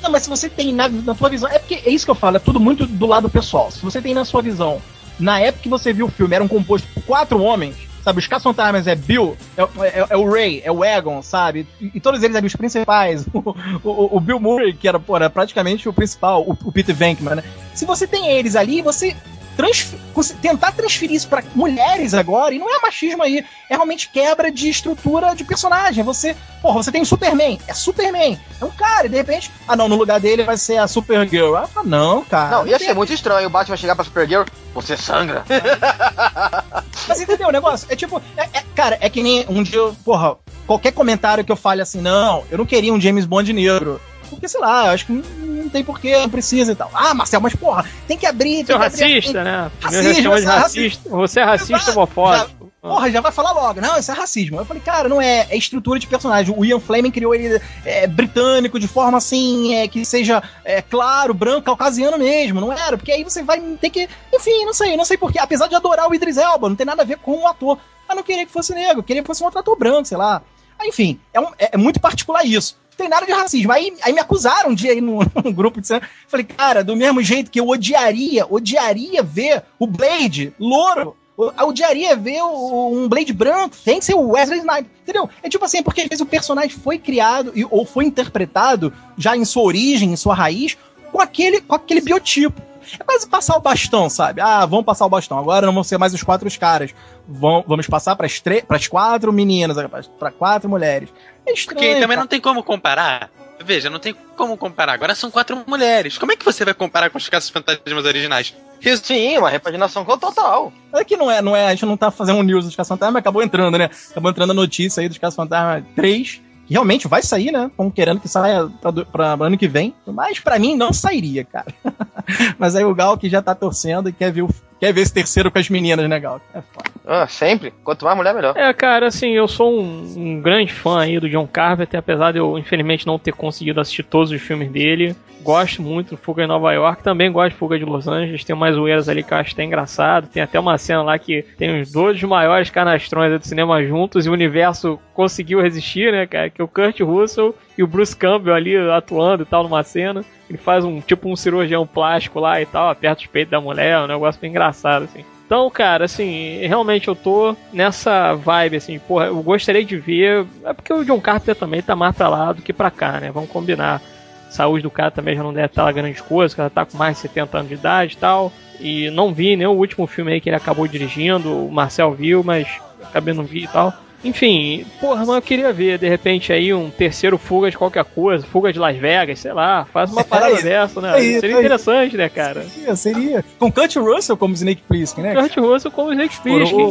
Speaker 2: Não, mas se você tem na, na sua visão. É porque é isso que eu falo, é tudo muito do lado pessoal. Se você tem na sua visão, na época que você viu o filme, eram compostos por quatro homens Sabe, os caça-fantasmas é Bill, é, é, é, o Ray, é o Egon, sabe? E, e todos eles eram os principais. [laughs] O, o, o, Bill Murray, que era, pô, era praticamente o principal, o, o Peter Venkman, né? Se você tem eles ali, você transfer, tentar transferir isso para mulheres agora, e não é machismo aí, é realmente quebra de estrutura de personagem. Você, porra, você tem o Superman, é Superman, é um cara, e de repente, ah não, no lugar dele vai ser a Supergirl. Ah, não, cara.
Speaker 5: Não, ia ser muito estranho o Batman chegar pra Supergirl, você sangra. [laughs]
Speaker 2: Mas entendeu o negócio? É tipo, é, é, cara, é que nem um dia, porra, qualquer comentário que eu fale assim, não, eu não queria um James Bond negro. Porque, sei lá, acho que não tem porquê, não precisa e tal. Ah, Marcel, mas porra, tem que abrir. Tem
Speaker 3: Você é racista, abrir, né? Racista, você, é racista. Você é racista homofóbico.
Speaker 2: Porra, já vai falar logo. Não, isso é racismo. Eu falei, cara, não é. É estrutura de personagem. O Ian Fleming criou ele é, britânico de forma assim, é, que seja é, claro, branco, caucasiano mesmo. Não era? Porque aí você vai ter que. Enfim, não sei, não sei porquê. Apesar de adorar o Idris Elba, não tem nada a ver com o ator. Mas não queria que fosse negro, queria que fosse um outro ator branco, sei lá. Enfim, é, um, é, é muito particular isso tem nada de racismo. Aí, aí me acusaram um dia aí no grupo de cinema. Falei, cara, do mesmo jeito que eu odiaria, odiaria ver o Blade louro. Eu odiaria ver um Blade branco, tem que ser o Wesley Snipes, entendeu? É tipo assim, porque às vezes o personagem foi criado ou foi interpretado já em sua origem, em sua raiz, com aquele, com aquele biotipo. É quase passar o bastão, sabe? Ah, vamos passar o bastão. Agora não vão ser mais os quatro caras. Vão, vamos passar para as quatro meninas, para quatro mulheres. É estranho,
Speaker 4: Porque também cara. não tem como comparar. veja, não tem como comparar. Agora são quatro mulheres. Como é que você vai comparar com os Caças Fantasmas originais?
Speaker 5: Sim, uma repaginação total.
Speaker 2: É que não é, não é, a gente não tá fazendo um news dos Fantasmas, mas acabou entrando, né? Acabou entrando a notícia aí dos Caças Fantasmas 3, realmente vai sair, né? Estão querendo que saia pra, ano que vem. Mas para mim não sairia, cara. [laughs] mas aí o Gal que já tá torcendo e quer ver, o, quer ver esse terceiro com as meninas, né, Gal? É
Speaker 5: foda. Ah, sempre. Quanto mais mulher, melhor.
Speaker 3: É, cara, assim, eu sou um, um, grande fã aí do John Carpenter, apesar de eu, infelizmente, não ter conseguido assistir todos os filmes dele. Gosto muito do Fuga em Nova York, também gosto de Fuga de Los Angeles. Tem umas zoeiras ali que eu acho até engraçado. Tem até uma cena lá que tem os dois maiores canastrões do cinema juntos e o universo conseguiu resistir, né, cara? Que é o Kurt Russell e o Bruce Campbell ali atuando e tal numa cena. Ele faz um tipo um cirurgião plástico lá e tal, aperta os peitos da mulher, é um negócio bem engraçado, assim. Então, cara, assim, realmente eu tô nessa vibe, assim, porra, eu gostaria de ver. É porque o John Carpenter também tá mais pra lá do que pra cá, né? Vamos combinar. A saúde do cara também já não deve estar lá grande coisa, o cara tá com mais de 70 anos de idade e tal. E não vi nem o último filme aí que ele acabou dirigindo, o Marcel viu, mas acabei não vi e tal. Enfim, porra, mas eu queria ver, de repente, aí um terceiro fuga de qualquer coisa, fuga de Las Vegas, sei lá, faz uma [laughs] parada é dessa, né? É seria interessante, né, cara?
Speaker 2: Seria, seria. Com Kurt Russell como Snake Plissken, né?
Speaker 3: Kurt Russell como Snake Plissken.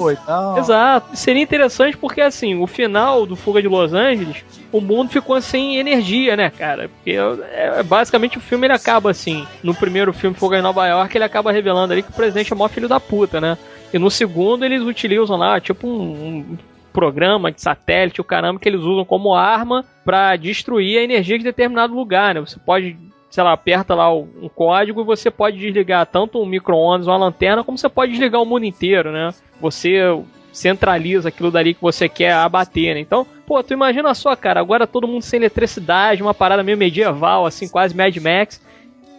Speaker 3: Exato. Seria interessante porque, assim, o final do Fuga de Los Angeles, o mundo ficou sem energia, né, cara? Porque é, basicamente o filme ele acaba assim. No primeiro filme, Fuga em Nova York, ele acaba revelando ali que o presidente é o maior filho da puta, né? E no segundo eles utilizam lá, tipo, um, um programa de satélite, o caramba, que eles usam como arma para destruir a energia de determinado lugar, né? Você pode, sei lá, aperta lá um código e você pode desligar tanto um micro-ondas uma lanterna, como você pode desligar o mundo inteiro, né? Você centraliza aquilo dali que você quer abater, né? Então, pô, tu imagina só, cara, agora todo mundo sem eletricidade, uma parada meio medieval, assim, quase Mad Max,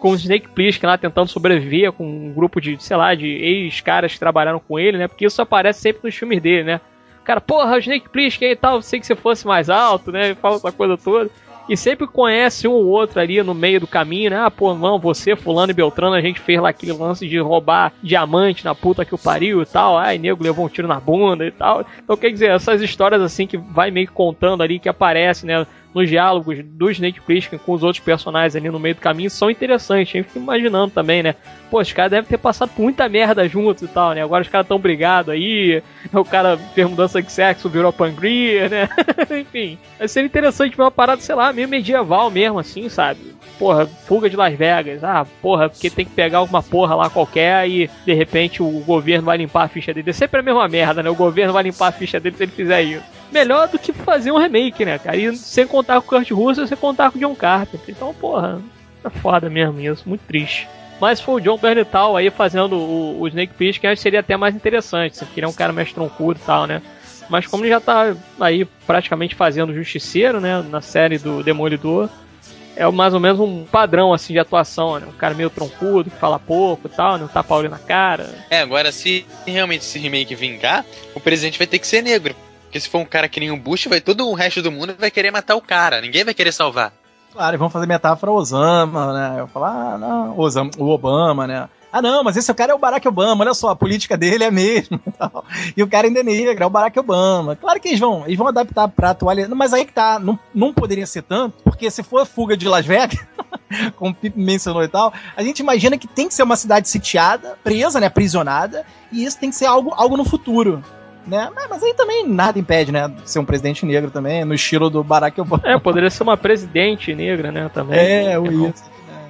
Speaker 3: com o Snake Plissken lá tentando sobreviver com um grupo de, sei lá, de ex-caras que trabalharam com ele, né? Porque isso aparece sempre nos filmes dele, né? Cara, porra, Snake Plissken e tal, sei que você fosse mais alto, né? Fala essa coisa toda. E sempre conhece um ou outro ali no meio do caminho, né? Ah, pô, não, você, fulano e Beltrano, a gente fez lá aquele lance de roubar diamante na puta que o pariu e tal. Ai, nego levou um tiro na bunda e tal. Então, quer dizer, essas histórias assim que vai meio que contando ali, que aparece, né? nos diálogos do Snake Plissken com os outros personagens ali no meio do caminho são interessantes. A gente fica imaginando também, né? Pô, os caras devem ter passado por muita merda juntos e tal, né? Agora os caras tão brigados aí, [laughs] o cara fez mudança de sexo, virou pangria, né? [laughs] Enfim, vai ser interessante ver uma parada, sei lá, meio medieval mesmo, assim, sabe? Porra, fuga de Las Vegas. Ah, porra, porque tem que pegar alguma porra lá qualquer e de repente o governo vai limpar a ficha dele. É sempre a mesma merda, né? O governo vai limpar a ficha dele se ele fizer isso melhor do que fazer um remake, né, cara? E sem contar com o Kurt Russell, sem contar com o John Carpenter. Então, porra, é foda mesmo isso, muito triste. Mas foi o John Bernthal aí fazendo o, o Snake Plissken, que acho que seria até mais interessante, ele é um cara mais troncudo e tal, né? Mas como ele já tá aí praticamente fazendo Justiceiro, né, na série do Demolidor, é mais ou menos um padrão assim de atuação, né? Um cara meio troncudo, que fala pouco e tal, não tá olho na cara.
Speaker 4: É, agora se realmente esse remake vingar, o presidente vai ter que ser negro, porque se for um cara que nem um Bush, vai todo o resto do mundo vai querer matar o cara. Ninguém vai querer salvar.
Speaker 2: Claro, vão fazer metáfora Osama, né? Eu falar, ah, não, Osama, o Obama, né? Ah, não, mas esse cara é o Barack Obama, olha só, a política dele é mesmo. [laughs] E o cara ainda é negro, é o Barack Obama. Claro que eles vão, eles vão adaptar pra atualidade, mas aí que tá, não, não poderia ser tanto, porque se for fuga de Las Vegas, [laughs] como o Pipe mencionou e tal, a gente imagina que tem que ser uma cidade sitiada, presa, né, aprisionada, e isso tem que ser algo, algo no futuro né? Mas aí também nada impede, né? Ser um presidente negro também, no estilo do Barack Obama.
Speaker 3: É, poderia ser uma presidente negra, né? Também.
Speaker 2: É, o é isso.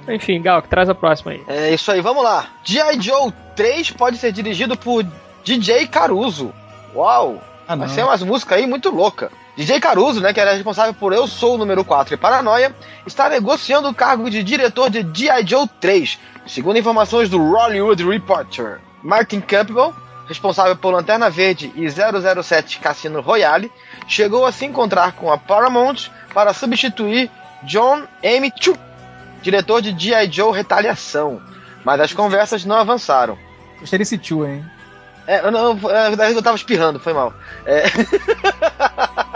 Speaker 3: Enfim, Gal, que traz a próxima aí.
Speaker 5: É isso aí, vamos lá. G.I. Joe 3 pode ser dirigido por DJ Caruso. Uau! Ah, Vai ser umas músicas aí muito louca. DJ Caruso, né, que era responsável por Eu Sou o Número 4 e Paranoia, está negociando o cargo de diretor de G.I. Joe 3, segundo informações do Hollywood Reporter. Martin Campbell responsável por Lanterna Verde e 007 Cassino Royale, chegou a se encontrar com a Paramount para substituir John M. Chu, diretor de G.I. Joe Retaliação, mas as conversas não avançaram.
Speaker 2: Gostei desse Chu, hein?
Speaker 5: É, eu, não, eu tava espirrando, foi mal. É... [laughs]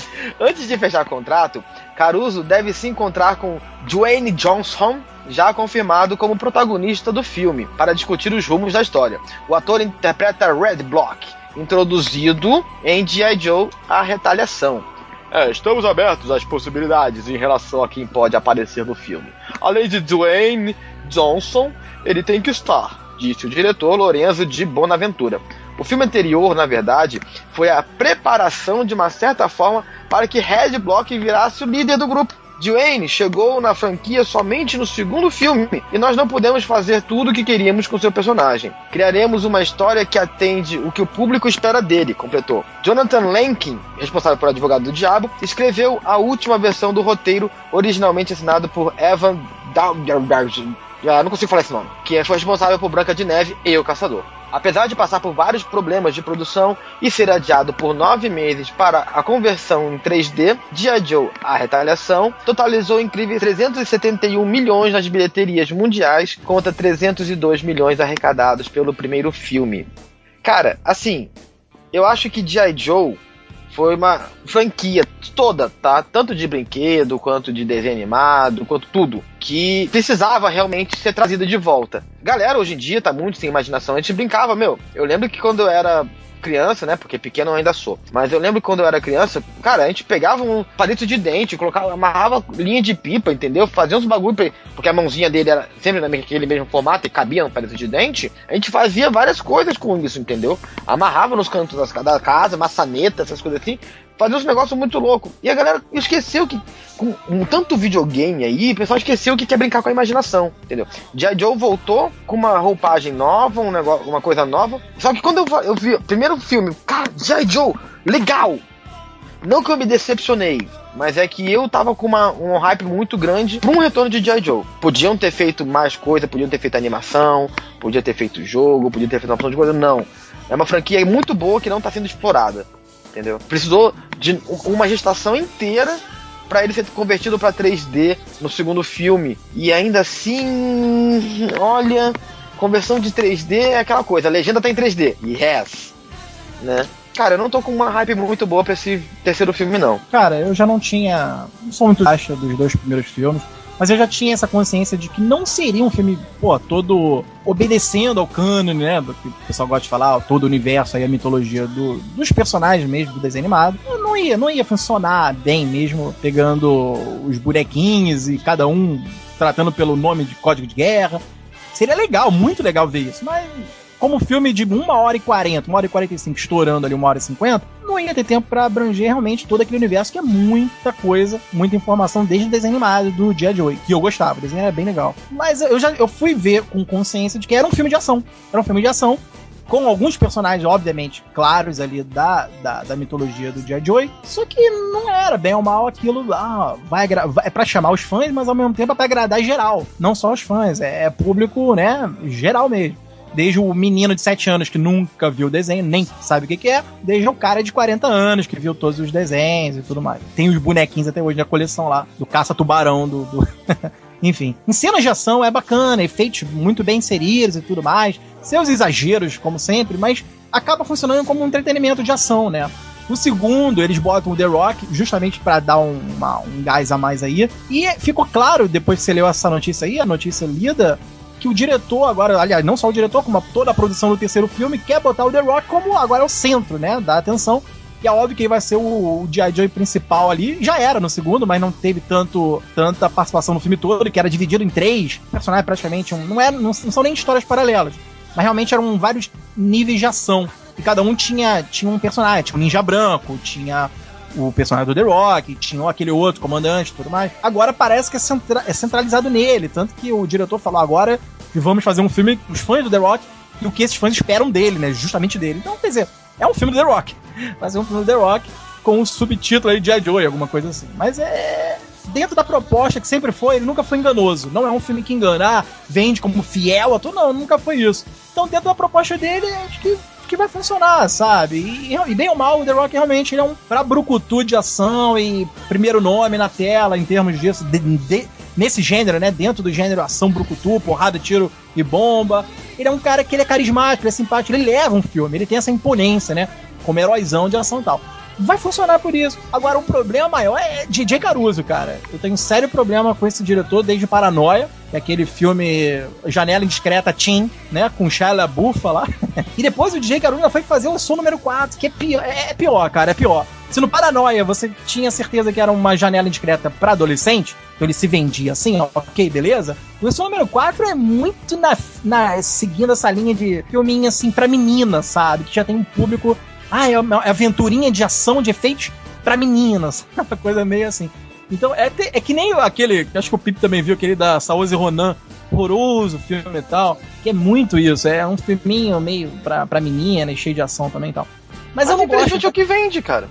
Speaker 5: [laughs] Antes de fechar contrato, Caruso deve se encontrar com Dwayne Johnson, já confirmado como protagonista do filme, para discutir os rumos da história. O ator interpreta Red Block, introduzido em G.I. Joe A Retaliação. É, estamos abertos às possibilidades em relação a quem pode aparecer no filme. Além de Dwayne Johnson, ele tem que estar, disse o diretor Lorenzo de Bonaventura. O filme anterior, na verdade, foi a preparação de uma certa forma para que Red Block virasse o líder do grupo. Dwayne chegou na franquia somente no segundo filme e nós não pudemos fazer tudo o que queríamos com seu personagem. Criaremos uma história que atende o que o público espera dele, completou. Jonathan Lankin, responsável por Advogado do Diabo, escreveu a última versão do roteiro, originalmente assinado por Evan Dowders. Ah, não consigo falar esse nome. Que foi responsável por Branca de Neve e O Caçador. Apesar de passar por vários problemas de produção e ser adiado por nove meses para a conversão em 3D, G.I. Joe, A Retaliação, totalizou incríveis 371 milhões nas bilheterias mundiais contra 302 milhões arrecadados pelo primeiro filme. Cara, assim, eu acho que G.I. Joe foi uma franquia toda, tá? Tanto de brinquedo, quanto de desenho animado, quanto tudo, que precisava realmente ser trazida de volta. Galera, hoje em dia tá muito sem imaginação. A gente brincava, meu. Eu lembro que quando eu era criança, né? Porque pequeno eu ainda sou. Mas eu lembro quando eu era criança, cara, a gente pegava um palito de dente, colocava, amarrava linha de pipa, entendeu? Fazia uns bagulho, pra, porque a mãozinha dele era sempre naquele mesmo formato e cabia no palito de dente. A gente fazia várias coisas com isso, entendeu? Amarrava nos cantos da casa, maçaneta, essas coisas assim fazer uns negócios muito loucos. E a galera esqueceu que, com tanto videogame aí, o pessoal esqueceu que quer brincar com a imaginação, entendeu? G.I. Joe voltou com uma roupagem nova, um negócio, uma coisa nova. Só que quando eu, eu vi o primeiro filme, cara, G.I. Joe, legal! Não que eu me decepcionei, mas é que eu tava com uma, um hype muito grande pra um retorno de G.I. Joe. Podiam ter feito mais coisa, podiam ter feito animação, podia ter feito jogo, podia ter feito uma opção de coisa, não. É uma franquia muito boa que não tá sendo explorada entendeu? Precisou de uma gestação inteira para ele ser convertido para 3D no segundo filme. E ainda assim, olha, conversão de 3D é aquela coisa, a legenda tá em 3D. Yes. Né? Cara, eu não tô com uma hype muito boa pra esse terceiro filme, não.
Speaker 2: Cara, eu já não tinha. Não sou muito acha dos dois primeiros filmes. Mas eu já tinha essa consciência de que não seria um filme, pô, todo obedecendo ao cânone, né? Do que o pessoal gosta de falar, todo o universo aí, a mitologia do, dos personagens mesmo do desenho animado. Não ia, não ia funcionar bem mesmo pegando os bonequinhos e cada um tratando pelo nome de código de guerra. Seria legal, muito legal ver isso, mas como filme de 1 hora e 40, 1 hora e 45, estourando ali 1 hora e 50, não ia ter tempo para abranger realmente todo aquele universo, que é muita coisa, muita informação desde o desenho animado do Dia de hoje, que eu gostava, o desenho era bem legal. Mas eu já eu fui ver com consciência de que era um filme de ação. Era um filme de ação com alguns personagens, obviamente, claros ali da, da, da mitologia do G.I. Joe, só que não era bem ou mal aquilo, ah, vai, vai é para chamar os fãs, mas ao mesmo tempo é pra agradar geral, não só os fãs, é, é público, né, geral mesmo. Desde o menino de 7 anos que nunca viu o desenho, nem sabe o que, que é, desde o cara de 40 anos que viu todos os desenhos e tudo mais. Tem os bonequinhos até hoje na coleção lá, do caça-tubarão, do. do... [laughs] Enfim, em cenas de ação é bacana, efeitos muito bem inseridos e tudo mais. Seus exageros, como sempre, mas acaba funcionando como um entretenimento de ação, né? No segundo, eles botam o The Rock justamente para dar um, uma, um gás a mais aí. E ficou claro, depois que você leu essa notícia aí, a notícia lida, que o diretor agora, aliás, não só o diretor, como toda a produção do terceiro filme, quer botar o The Rock como agora é o centro, né, da atenção. E é óbvio que ele vai ser o, o G.I. Joe principal ali. Já era no segundo, mas não teve tanto, tanta participação no filme todo, que era dividido em três personagens praticamente. Um, não, é, não, não são nem histórias paralelas. Mas realmente eram vários níveis de ação. E cada um tinha, tinha um personagem. Tinha um Ninja Branco, tinha o personagem do The Rock, tinha aquele outro comandante e tudo mais. Agora parece que é, centra é, centralizado nele. Tanto que o diretor falou agora que vamos fazer um filme os fãs do The Rock e o que esses fãs esperam dele, né? Justamente dele. Então, quer dizer, é um filme do The Rock. [laughs] Mas é um filme do The Rock com um subtítulo aí de. Joy, alguma coisa assim. Mas é. Dentro da proposta que sempre foi, ele nunca foi enganoso. Não é um filme que engana, ah, vende como fiel a tudo, não, nunca foi isso. Então, dentro da proposta dele, acho que que vai funcionar, sabe? E, e, bem ou mal, o The Rock realmente é um pra brucutu de ação e primeiro nome na tela em termos disso, de, de, nesse gênero, né? Dentro do gênero ação brucutu, porrada, tiro e bomba. Ele é um cara que ele é carismático, ele é simpático, ele leva um filme, ele tem essa imponência, né? Como heróizão de ação e tal vai funcionar por isso. Agora, o problema maior é DJ Caruso, cara. Eu tenho um sério problema com esse diretor desde Paranoia, que é aquele filme Janela Indiscreta Teen, né? Com Shia LaBeouf lá. [laughs] e depois o DJ Caruso foi fazer o som número 4, que é pior, é, é pior, cara, é pior. Se no Paranoia você tinha certeza que era uma janela indiscreta pra adolescente, então ele se vendia assim, ó, ok, beleza? O Isso número 4 é muito na, na, seguindo essa linha de filminho assim pra menina, sabe? Que já tem um público. Ah, é uma aventurinha de ação, de efeitos pra meninas. [laughs] Coisa meio assim. Então, é, é que nem aquele. Acho que o Pip também viu aquele da Saoirse Ronan, horroroso filme e tal. Que é muito isso. É um filminho meio pra, pra menina e cheio de ação também e tal.
Speaker 5: Mas, Mas eu não gosto. é o que vende, cara.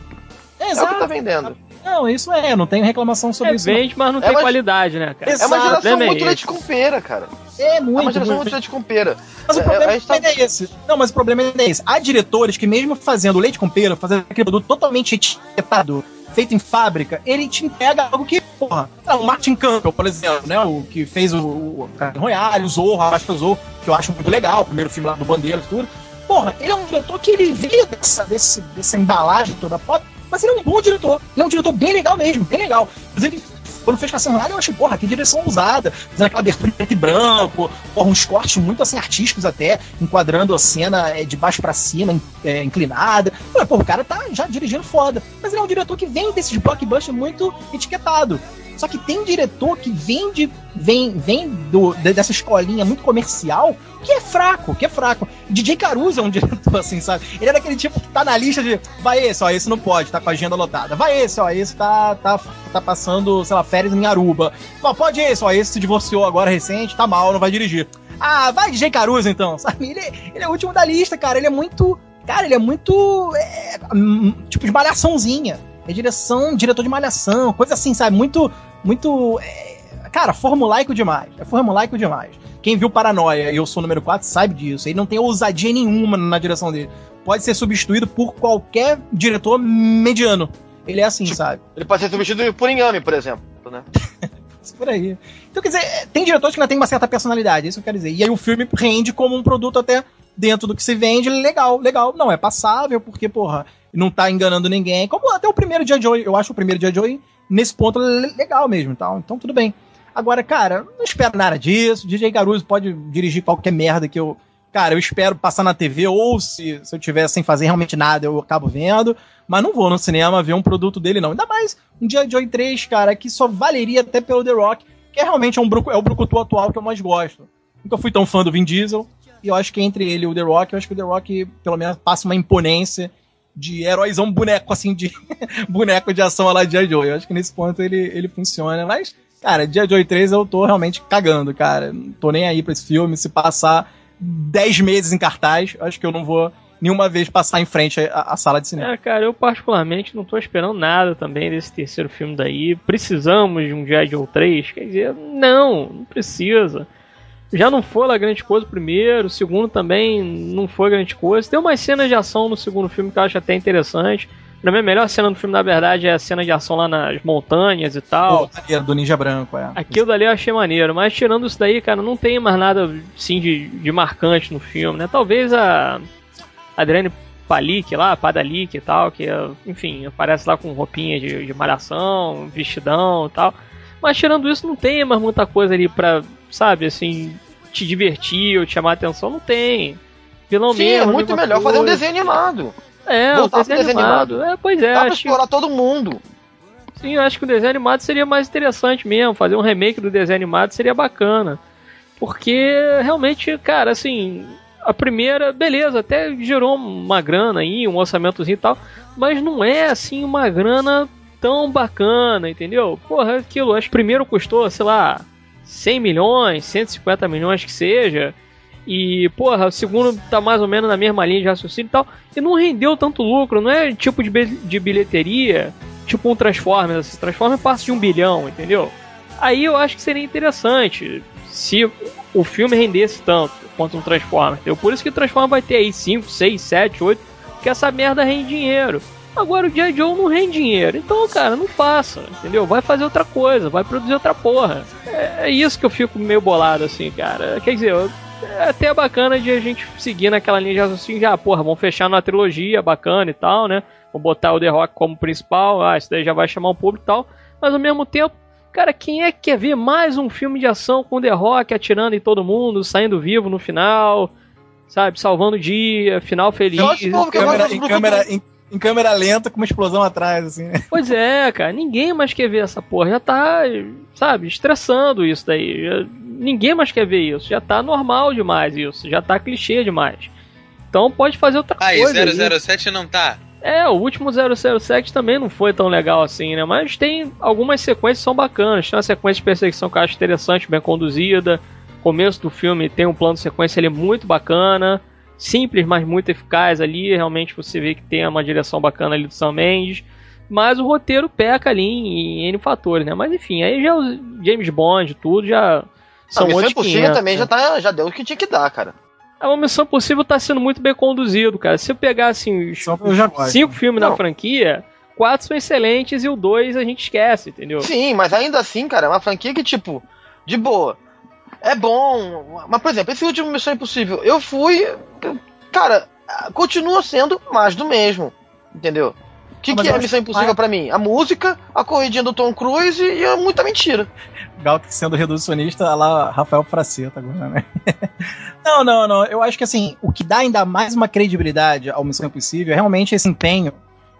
Speaker 5: É, é o que tá vendendo.
Speaker 2: Não, isso é, eu não tenho reclamação sobre
Speaker 3: é,
Speaker 2: isso.
Speaker 3: Vende, mas não é tem uma... qualidade, né,
Speaker 5: cara? É uma geração muito leite com pera, cara.
Speaker 2: É muito. É
Speaker 5: uma geração muito leite com pera.
Speaker 2: Mas o problema é, tá... é esse. Não, mas o problema é esse. Há diretores que, mesmo fazendo leite com pera, fazendo aquele produto totalmente etiquetado, feito em fábrica, ele te entrega algo que, porra, é o Martin Campbell, por exemplo, né? O que fez o, o Royale, o Zorro, acho que o Zorro, que eu acho muito legal, o primeiro filme lá do Bandeira e tudo. Porra, ele é um diretor que ele veio dessa, desse, dessa embalagem toda pop, mas ele é um bom diretor. Ele é um diretor bem legal mesmo, bem legal. Inclusive, quando fez Royale, eu achei, porra, que direção usada. Fazendo aquela abertura preto e branco, porra, uns cortes muito assim artísticos até, enquadrando a cena é, de baixo para cima, é, inclinada. Porra, o cara tá já dirigindo foda. Mas ele é um diretor que vem desses blockbusters muito etiquetado. Só que tem diretor que vem, de, vem, vem do, dessa escolinha muito comercial que é fraco, que é fraco. DJ Caruso é um [laughs] diretor assim, sabe? Ele é daquele tipo que tá na lista de vai esse, ó, esse não pode, tá com a agenda lotada. Vai esse, ó, esse tá, tá, tá passando, sei lá, férias em Aruba. Pode esse, ó, esse se divorciou agora recente, tá mal, não vai dirigir. Ah, vai DJ Caruso então, [laughs] sabe? Ele, ele é o último da lista, cara. Ele é muito. Cara, ele é muito. É, tipo de malhaçãozinha. É direção, diretor de malhação, coisa assim, sabe? Muito muito. É, cara, formulaico demais. É formulaico demais. Quem viu Paranoia e eu sou o número 4 sabe disso. Ele não tem ousadia nenhuma na direção dele. Pode ser substituído por qualquer diretor mediano. Ele é assim, tipo, sabe?
Speaker 5: Ele pode ser substituído por Inhame, por exemplo, né? [laughs]
Speaker 2: por aí. Então, quer dizer, tem diretores que ainda tem uma certa personalidade, isso que eu quero dizer. E aí o filme rende como um produto até dentro do que se vende, legal, legal. Não, é passável, porque, porra, não tá enganando ninguém. Como até o primeiro dia Joy, eu acho o primeiro dia Joy nesse ponto legal mesmo, tal. Então tudo bem. Agora, cara, não espero nada disso. DJ Garuso pode dirigir qualquer merda que eu. Cara, eu espero passar na TV, ou se, se eu tiver sem fazer realmente nada, eu acabo vendo. Mas não vou no cinema ver um produto dele, não. Ainda mais um dia Joy 3, cara, que só valeria até pelo The Rock, que é realmente um, é o Brucutu atual que eu mais gosto. Nunca fui tão fã do Vin Diesel. E eu acho que entre ele e o The Rock, eu acho que o The Rock, pelo menos, passa uma imponência de heróizão boneco, assim, de [laughs] boneco de ação lá de. Joe. Eu acho que nesse ponto ele, ele funciona, mas, cara, G.I. Joe 3 eu tô realmente cagando, cara. Não tô nem aí pra esse filme. Se passar 10 meses em cartaz, acho que eu não vou nenhuma vez passar em frente à, sala de cinema.
Speaker 3: É, cara, eu particularmente não tô esperando nada também desse terceiro filme daí. Precisamos de um G.I. Joe 3? Quer dizer, não, não precisa já não foi lá grande coisa o primeiro, o segundo também não foi grande coisa. Tem umas cenas de ação no segundo filme que eu acho até interessante. Pra mim, a melhor cena do filme, na verdade, é a cena de ação lá nas montanhas e tal.
Speaker 2: Pô, do Ninja Branco, é.
Speaker 3: Aquilo dali eu achei maneiro, mas tirando isso daí, cara, não tem mais nada, assim, de, de marcante no filme, né? Talvez a Adriane Palik lá, Padalik e tal, que, enfim, aparece lá com roupinha de, de malhação, vestidão e tal. Mas tirando isso, não tem mais muita coisa ali pra sabe, assim, te divertir ou te chamar a atenção, não tem.
Speaker 5: Pelo Sim, menos. é muito melhor coisa. fazer um desenho animado.
Speaker 3: É, o desenho, desenho animado. animado. É, pois é.
Speaker 5: Dá pra explorar que... todo mundo.
Speaker 3: Sim, eu acho que o desenho animado seria mais interessante mesmo. Fazer um remake do desenho animado seria bacana. Porque realmente, cara, assim, a primeira, beleza, até gerou uma grana aí, um orçamentozinho e tal, mas não é assim uma grana tão bacana, entendeu? Porra, aquilo, acho que primeiro custou, sei lá, 100 milhões, 150 milhões que seja. E, porra, o segundo tá mais ou menos na mesma linha de raciocínio e tal. E não rendeu tanto lucro, não é tipo de, de bilheteria, tipo um Transformers. Assim, Transformers passa de um bilhão, entendeu? Aí eu acho que seria interessante se o filme rendesse tanto quanto um Transformers. Entendeu? Por isso que o Transformers vai ter aí 5, 6, 7, 8, porque essa merda rende dinheiro. Agora o G.I. Joe não rende dinheiro. Então, cara, não faça, entendeu? Vai fazer outra coisa, vai produzir outra porra. É, é isso que eu fico meio bolado, assim, cara. Quer dizer, é até bacana de a gente seguir naquela linha de raciocínio já, porra, vamos fechar numa trilogia bacana e tal, né? Vamos botar o The Rock como principal, ah, isso daí já vai chamar um público e tal. Mas ao mesmo tempo, cara, quem é que quer ver mais um filme de ação com o The Rock atirando em todo mundo, saindo vivo no final, sabe? Salvando o dia, final feliz.
Speaker 2: Em câmera, em câmera, em em câmera lenta com uma explosão atrás, assim. [laughs]
Speaker 3: Pois é, cara, ninguém mais quer ver essa porra. Já tá, sabe, estressando isso daí. Já, ninguém mais quer ver isso. Já tá normal demais isso. Já tá clichê demais. Então pode fazer outra
Speaker 4: Ah,
Speaker 3: coisa.
Speaker 4: e
Speaker 3: aí.
Speaker 4: 007 não tá?
Speaker 3: É, o último 007 também não foi tão legal assim, né? Mas tem algumas sequências que são bacanas. Tem uma sequência de perseguição que eu acho interessante, bem conduzida. Começo do filme tem um plano de sequência ele é muito bacana. Simples, mas muito eficaz ali. Realmente você vê que tem uma direção bacana ali do Sam Mendes. Mas o roteiro peca ali em, em N fatores, né? Mas enfim, aí já os James Bond, tudo já são
Speaker 5: a Missão Impossível
Speaker 3: 500,
Speaker 5: também
Speaker 3: né?
Speaker 5: já, tá, já deu o que tinha que dar, cara.
Speaker 3: A Missão Possível tá sendo muito bem conduzido, cara. Se eu pegar assim os
Speaker 2: gosto.
Speaker 3: cinco filmes
Speaker 5: Não.
Speaker 3: da franquia, quatro são excelentes e o dois a gente esquece, entendeu?
Speaker 5: Sim, mas ainda assim, cara, é uma franquia que, tipo, de boa. É bom. Mas, por exemplo, esse último Missão Impossível, eu fui. Cara, continua sendo mais do mesmo. Entendeu? O que, que é Missão Impossível pra mim? A música, a corridinha do Tom Cruise e é muita mentira.
Speaker 2: Gal que sendo reducionista, olha lá Rafael Fraceta agora, né? [laughs] não, não, não. Eu acho que assim, o que dá ainda mais uma credibilidade ao Missão Impossível é realmente esse empenho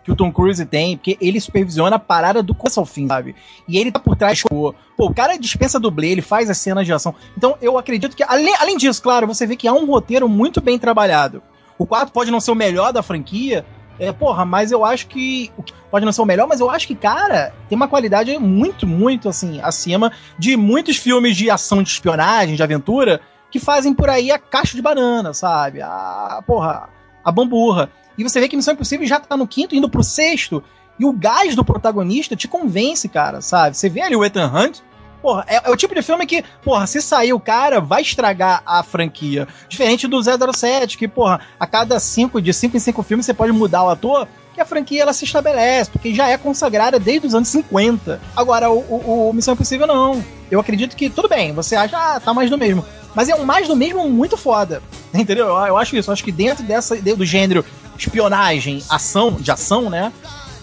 Speaker 2: que o Tom Cruise tem, porque ele supervisiona a parada do começo ao fim, sabe? E ele tá por trás, pô, pô, o cara dispensa dublê, ele faz as cenas de ação. Então eu acredito que, além, além disso, claro, você vê que há um roteiro muito bem trabalhado. O 4 pode não ser o melhor da franquia, é, porra, mas eu acho que. Pode não ser o melhor, mas eu acho que, cara, tem uma qualidade muito, muito, assim, acima de muitos filmes de ação de espionagem, de aventura, que fazem por aí a caixa de banana, sabe? A, porra, a bamburra. E você vê que Missão Impossível já tá no quinto, indo pro sexto, e o gás do protagonista te convence, cara, sabe? Você vê ali o Ethan Hunt, porra, é, é o tipo de filme que, porra, se sair o cara, vai estragar a franquia. Diferente do 007, que, porra, a cada cinco, de cinco em cinco filmes você pode mudar o ator, que a franquia ela se estabelece, porque já é consagrada desde os anos 50. Agora, o, o, o Missão Impossível não. Eu acredito que, tudo bem, você acha, ah, tá mais do mesmo. Mas é um mais do mesmo muito foda. [laughs] Entendeu? Eu, eu acho isso. Eu acho que dentro dessa do gênero espionagem, ação, de ação, né?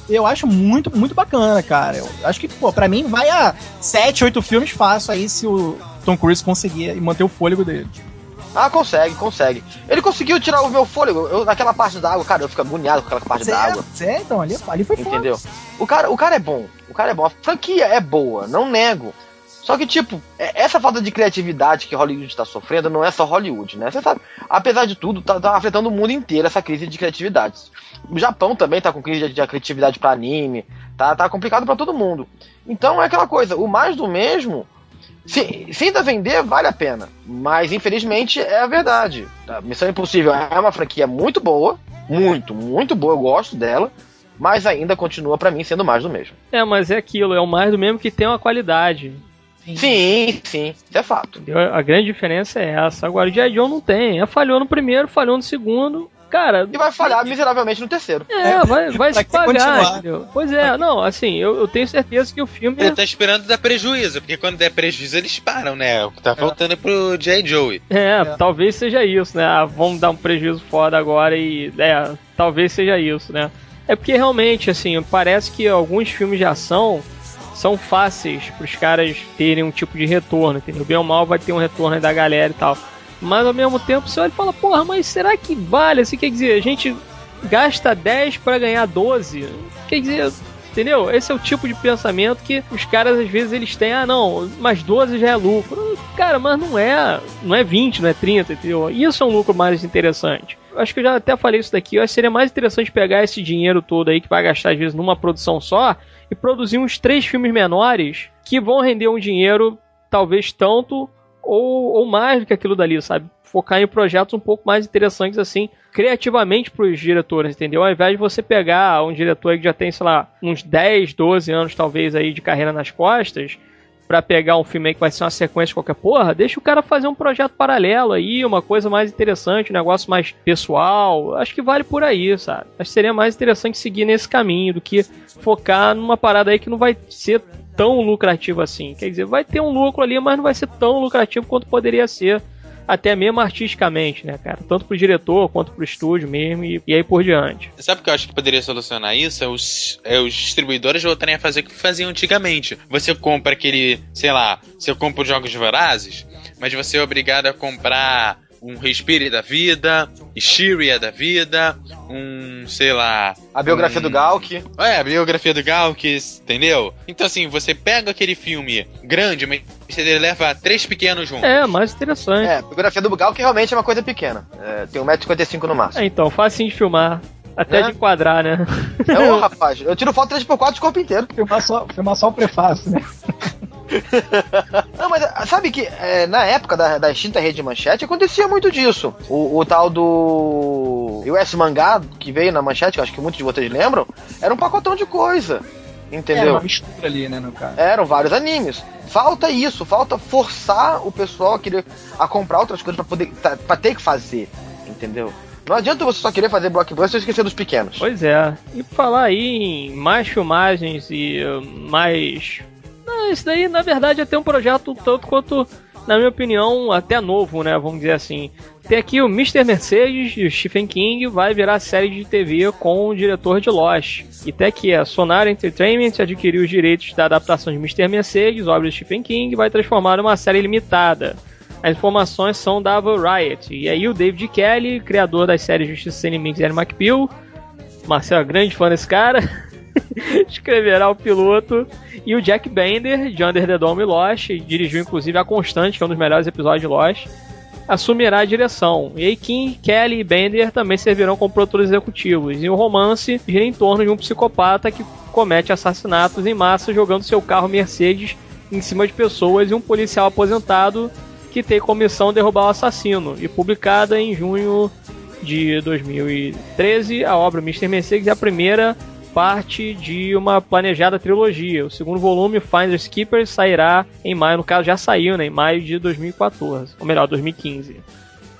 Speaker 2: Eu acho muito, muito bacana, cara. Eu acho que, pô, pra mim vai a 7, 8 filmes fácil aí se o Tom Cruise conseguir manter o fôlego dele.
Speaker 5: Ah, consegue, consegue. Ele conseguiu tirar o meu fôlego. Eu, naquela parte da água, cara, eu fico agoniado com aquela parte da água.
Speaker 2: Sério, então, ali, ali foi foda.
Speaker 5: Entendeu? O cara, o cara é bom. O cara é bom. A franquia é boa, não nego. Só que, tipo, é- essa falta de criatividade que Hollywood tá sofrendo não é só Hollywood, né? Você sabe, apesar de tudo, tá, tá afetando o mundo inteiro essa crise de criatividade. O Japão também tá com crise de, de criatividade pra anime, tá, tá complicado pra todo mundo. Então é aquela coisa, o mais do mesmo, se, se ainda vender, vale a pena. Mas infelizmente é a verdade. A Missão Impossível é uma franquia muito boa, muito, muito boa, eu gosto dela, mas ainda continua pra mim sendo mais do mesmo.
Speaker 3: É, mas é aquilo, é o mais do mesmo que tem uma qualidade.
Speaker 5: Sim, sim, isso é fato.
Speaker 3: entendeu? A grande diferença é essa. Agora, o G.I. Joe não tem. É, falhou no primeiro, falhou no segundo. Cara,
Speaker 5: E vai falhar miseravelmente no terceiro.
Speaker 3: é, vai, vai se pagar, entendeu? Pois é, não, assim, eu, eu tenho certeza que o filme.
Speaker 4: Ele tá esperando dar prejuízo, porque quando der prejuízo eles param, né? O que tá faltando é pro J. Joey.
Speaker 3: É, talvez seja isso, né? Ah, vamos dar um prejuízo foda agora e. É, talvez seja isso, né? É porque realmente, assim, parece que alguns filmes de ação são fáceis pros caras terem um tipo de retorno, entendeu? Bem ou mal vai ter um retorno da galera e tal. Mas ao mesmo tempo você olha e fala, porra, mas será que vale? Assim, quer dizer, a gente gasta 10 pra ganhar 12? Quer dizer, entendeu? Esse é o tipo de pensamento que os caras às vezes eles têm, ah não, mas 12 já é lucro. Cara, mas não é, não é 20, não é 30, entendeu? Isso é um lucro mais interessante. Acho que eu já até falei isso daqui, eu acho que seria mais interessante pegar esse dinheiro todo aí que vai gastar às vezes numa produção só e produzir uns três filmes menores que vão render um dinheiro talvez tanto ou, ou mais do que aquilo dali, sabe? Focar em projetos um pouco mais interessantes, assim, criativamente pros diretores, entendeu? Ao invés de você pegar um diretor que já tem, sei lá, uns 10, 12 anos, talvez, aí de carreira nas costas, pra pegar um filme aí que vai ser uma sequência de qualquer porra, deixa o cara fazer um projeto paralelo aí, uma coisa mais interessante, um negócio mais pessoal. Acho que vale por aí, sabe? Acho que seria mais interessante seguir nesse caminho do que focar numa parada aí que não vai ser tão lucrativo assim. Quer dizer, vai ter um lucro ali, mas não vai ser tão lucrativo quanto poderia ser, até mesmo artisticamente, né, cara? Tanto pro diretor quanto pro estúdio mesmo, e, e aí por diante.
Speaker 4: Sabe o que eu acho que poderia solucionar isso? É os, é os distribuidores voltarem a fazer o que faziam antigamente. Você compra aquele, sei lá, você compra os jogos vorazes, mas você é obrigado a comprar um Respire da vida, Shiria da vida, um, sei lá.
Speaker 5: A biografia
Speaker 4: um...
Speaker 5: do Galk.
Speaker 4: É, a biografia do Galk, entendeu? Então, assim, você pega aquele filme grande, mas você leva três pequenos juntos.
Speaker 3: É, mais interessante.
Speaker 5: É, a biografia do Galk realmente é uma coisa pequena. É, tem 1,55m no máximo.
Speaker 3: É, então, facinho de filmar. Até
Speaker 5: Né?
Speaker 3: de enquadrar, né?
Speaker 5: É, ô, rapaz, eu tiro foto 3x4 de corpo inteiro.
Speaker 2: Filmar só, filmar só o prefácio, né? [laughs]
Speaker 5: Não, mas sabe que é, na época da, da extinta rede manchete acontecia muito disso. O, o tal do US Mangá, que veio na manchete, que eu acho que muitos de vocês lembram, era um pacotão de coisa.
Speaker 2: Era
Speaker 5: Entendeu?
Speaker 2: uma mistura ali, né, no caso.
Speaker 5: Eram vários animes. Falta isso, falta forçar o pessoal a querer a comprar outras coisas pra poder pra ter que fazer, entendeu? Não adianta você só querer fazer blockbuster e esquecer dos pequenos.
Speaker 3: Pois é. E falar aí em mais filmagens e uh, mais. Não, isso daí, na verdade, é até um projeto tanto quanto, na minha opinião, até novo, né? Vamos dizer assim. Tem aqui o Mr. Mercedes, e o Stephen King, vai virar série de TV com o diretor de Lost. E até aqui a Sonar Entertainment adquiriu os direitos da adaptação de Mr. Mercedes, obra de Stephen King, e vai transformar numa série limitada. As informações são da Variety. E aí o David Kelly, criador das séries Justiça Sem Limites e Aaron McBeal, Marcelo é grande fã desse cara, [laughs] escreverá o piloto. E o Jack Bender, de Under the Dome e Lost, dirigiu inclusive A Constante, que é um dos melhores episódios de Lost, assumirá a direção. E aí Kim, Kelly e Bender também servirão como produtores executivos. E o romance gira em torno de um psicopata que comete assassinatos em massa jogando seu carro Mercedes em cima de pessoas e um policial aposentado que tem como missão derrubar o assassino. E publicada em junho de 2013, a obra Mr. Mercedes é a primeira parte de uma planejada trilogia. O segundo volume, Finders Keepers, sairá em maio, no caso já saiu, né, em maio de 2014, ou melhor, 2015.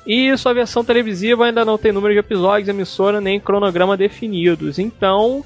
Speaker 3: E sua versão televisiva ainda não tem número de episódios, emissora nem cronograma definidos. Então,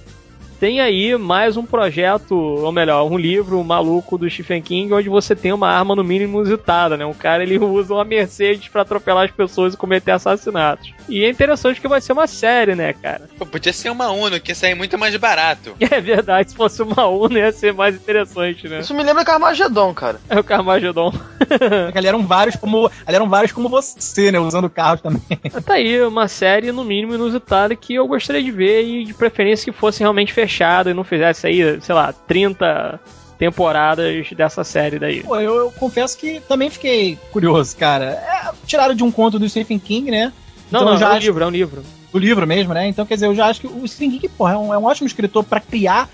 Speaker 3: tem aí mais um projeto, ou melhor, um livro maluco do Stephen King, onde você tem uma arma no mínimo inusitada, né? Um cara ele usa uma Mercedes pra atropelar as pessoas e cometer assassinatos. E é interessante que vai ser uma série, né, cara?
Speaker 4: Pô, podia ser uma Uno, que ia sair muito mais barato. [laughs]
Speaker 3: É verdade, se fosse uma Uno ia ser mais interessante, né?
Speaker 5: Isso me lembra Carmageddon, cara.
Speaker 3: É o Carmageddon. [laughs]
Speaker 2: Ali eram vários como, ali eram vários como você, né? Usando carros também.
Speaker 3: Mas tá aí, uma série no mínimo inusitada que eu gostaria de ver e de preferência que fosse realmente fechada e não fizesse aí, sei lá, 30 temporadas dessa série daí.
Speaker 2: Pô, eu, eu confesso que também fiquei curioso, cara. É, tiraram de um conto do Stephen King, né?
Speaker 3: Não,
Speaker 2: Então
Speaker 3: não,
Speaker 2: já
Speaker 3: é um
Speaker 2: acho-
Speaker 3: livro, é um livro.
Speaker 2: do livro mesmo, né? Então, quer dizer, eu já acho que o Stephen King, porra, é um, é um ótimo escritor pra criar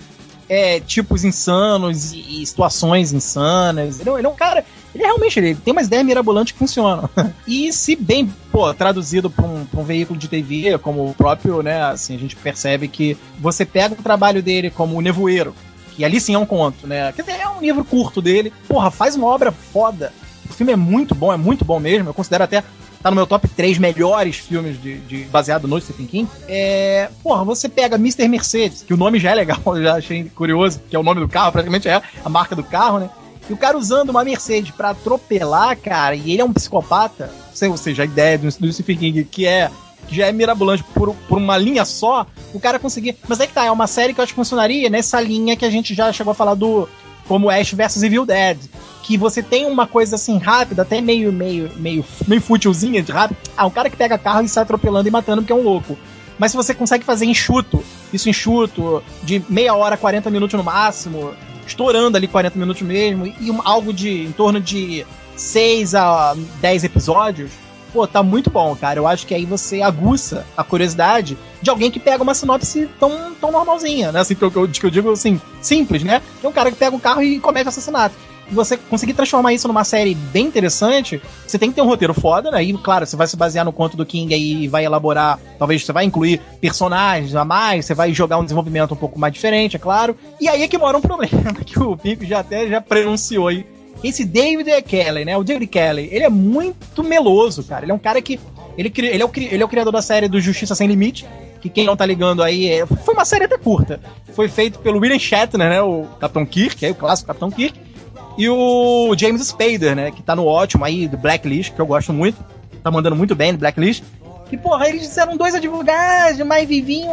Speaker 2: é, tipos insanos e, e situações insanas. Ele, é ele é um cara. Ele é realmente ele tem umas ideias mirabolantes que funcionam. [laughs] e se bem, pô, traduzido pra um, um veículo de TV, como o próprio, né? Assim, a gente percebe que você pega o trabalho dele como o Nevoeiro, que ali sim é um conto, né? Quer dizer, é um livro curto dele. Porra, faz uma obra foda. O filme é muito bom, é muito bom mesmo. Eu considero até tá no meu top 3 melhores filmes de, de- baseado no Stephen King. É, porra, você pega Mr. Mercedes, que o nome já é legal, [laughs] eu já achei curioso, que é o nome do carro, praticamente é a marca do carro, né? E o cara usando uma Mercedes pra atropelar, cara, e ele é um psicopata, ou seja, a ideia do, do King, que é já é mirabolante por, por uma linha só, o cara conseguir. Mas é que tá, é uma série que eu acho que funcionaria nessa linha que a gente já chegou a falar do. Como Ash vs Evil Dead. Que você tem uma coisa assim rápida, até meio, meio, meio, meio fútilzinha de rápido. Ah, um cara que pega carro e sai atropelando e matando porque é um louco. Mas se você consegue fazer enxuto, isso enxuto, de meia hora, 40 minutos no máximo, estourando ali 40 minutos mesmo, e um- algo de em torno de 6 a 10 episódios, pô, tá muito bom, cara. Eu acho que aí você aguça a curiosidade de alguém que pega uma sinopse tão, tão normalzinha, né? Assim, que eu, que eu- digo assim, simples, né? É um cara que pega um carro e comete assassinato. Você conseguir transformar isso numa série bem interessante, você tem que ter um roteiro foda, né? E, claro, você vai se basear no conto do King aí e vai elaborar. Talvez você vai incluir personagens a mais, você vai jogar um desenvolvimento um pouco mais diferente, é claro. E aí é que mora um problema, [laughs] que o Pico já até já pronunciou aí. Esse David. Kelly, né? O David Kelly, ele é muito meloso, cara. Ele é um cara que. Ele, ele, é, o, ele é o criador da série do Justiça Sem Limite. Que quem não tá ligando aí. é- foi uma série até curta. Foi feito pelo William Shatner, né? O Capitão Kirk, aí o clássico Capitão Kirk. E o James Spader, né? Que tá no ótimo aí do Blacklist, que eu gosto muito. Tá mandando muito bem no Blacklist. E, porra, eles disseram dois advogados, mais vivinho.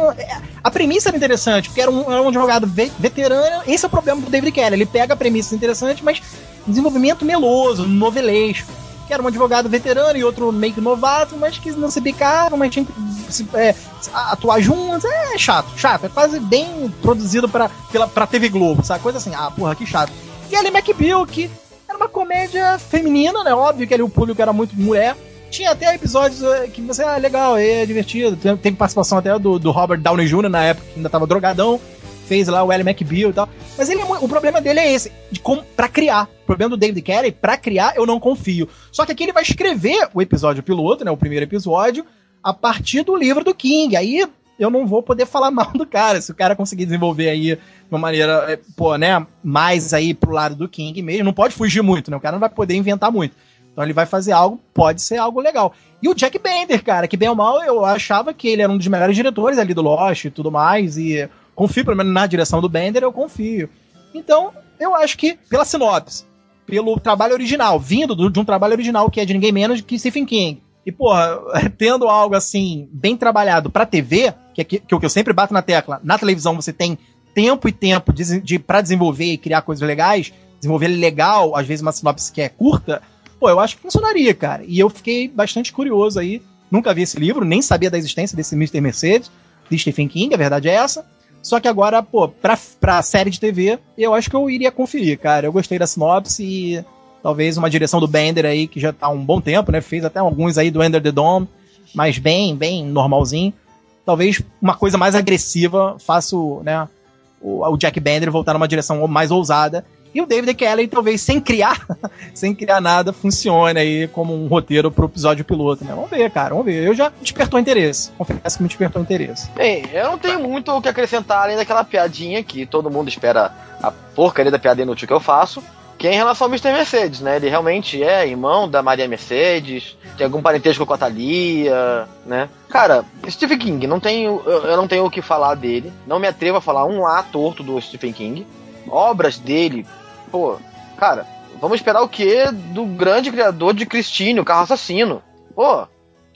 Speaker 2: A premissa era interessante, porque era um, era um advogado ve- veterano. Esse é o problema do David Kelly. Ele pega a premissa interessante, mas desenvolvimento meloso, novelesco. que era um advogado veterano e outro meio que novato, mas que não se bicavam, mas tinha que se, é, atuar juntos. É chato, chato. É quase bem produzido pra, pela, pra TV Globo, sabe? Coisa assim, ah, porra, que chato. E ali McBeal, que era uma comédia feminina, né? Óbvio que ali o público era muito mulher. Tinha até episódios é, que você, ah, legal, é divertido. Tem, tem participação até do, do Robert Downey Jr. na época, que ainda tava drogadão fez lá o Ellie McBeal e tal. Mas ele, é o problema dele é esse, de como, pra criar. O problema do David Carey, pra criar, eu não confio. Só que aqui ele vai escrever o episódio piloto, né, o primeiro episódio, a partir do livro do King. Aí eu não vou poder falar [laughs] mal do cara. Se o cara conseguir desenvolver aí de uma maneira, é, pô, né, mais aí pro lado do King mesmo, não pode fugir muito, né? O cara não vai poder inventar muito. Então ele vai fazer algo, pode ser algo legal. E o Jack Bender, cara, que bem ou mal, eu achava que ele era um dos melhores diretores ali do Lost e tudo mais, e confio pelo menos na direção do Bender, eu confio. Então, eu acho que pela sinopse, pelo trabalho original, vindo do, de um trabalho original que é de ninguém menos que Stephen King. E, porra, [laughs] tendo algo assim, bem trabalhado pra TV, que é que, que, que eu sempre bato na tecla, na televisão você tem tempo e tempo de, de, pra desenvolver e criar coisas legais, desenvolver legal, às vezes uma sinopse que é curta, pô, eu acho que funcionaria, cara. E eu fiquei bastante curioso aí. Nunca vi esse livro, nem sabia da existência desse Mr. Mercedes, de Stephen King, a verdade é essa. Só que agora, pô, pra, pra série de TV, eu acho que eu iria conferir, cara. Eu gostei da sinopse e talvez uma direção do Bender aí, que já tá há um bom tempo, né? Fez até alguns aí do Ender the Dome, mas bem, bem normalzinho. Talvez uma coisa mais agressiva faça né, o, o Jack Bender voltar numa direção mais ousada e o David Kelly, talvez sem criar, [laughs] sem criar nada, funcione aí como um roteiro pro episódio piloto, né? Vamos ver, cara, vamos ver. Eu já despertou interesse. Confesso que me despertou interesse.
Speaker 5: Bem, eu não tenho muito o que acrescentar além daquela piadinha que todo mundo espera a porcaria da piada inútil que eu faço. Que é em relação ao Mr. Mercedes, né? Ele realmente é irmão da Maria Mercedes, tem algum parentesco com a Thalia, né? Cara, Stephen King, não tenho, eu não tenho o que falar dele. Não me atrevo a falar um A torto do Stephen King obras dele, pô, cara, vamos esperar o quê do grande criador de Cristine, o carro assassino? Pô.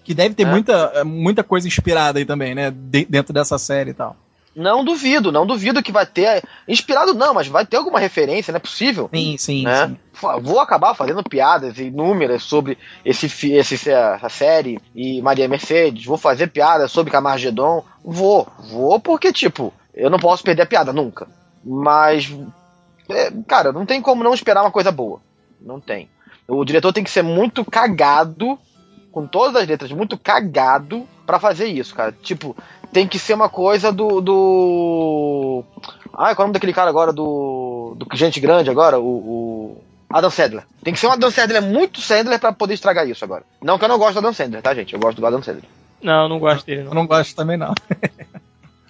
Speaker 2: Que deve ter é. muita, muita coisa inspirada aí também, né? De, dentro dessa série e tal.
Speaker 5: Não duvido, não duvido que vai ter. Inspirado não, mas vai ter alguma referência, não é possível?
Speaker 2: Sim, sim, né? sim.
Speaker 5: Vou acabar fazendo piadas inúmeras sobre esse, esse, essa série e Maria Mercedes. Vou fazer piadas sobre Camargedon. Vou, vou porque, tipo, eu não posso perder a piada nunca. Mas, é, cara, não tem como não esperar uma coisa boa. Não tem. O diretor tem que ser muito cagado, com todas as letras, muito cagado para fazer isso, cara. Tipo, tem que ser uma coisa do. do... Ah, qual é o nome daquele cara agora do. do Gente Grande agora? O. o... Adam Sandler. Tem que ser um Adam Sandler muito Sandler para poder estragar isso agora. Não que eu não gosto do Adam Sandler, tá, gente? Eu gosto do Adam Sandler.
Speaker 3: Não, eu não gosto dele. Não.
Speaker 2: Eu não gosto também, não. [laughs]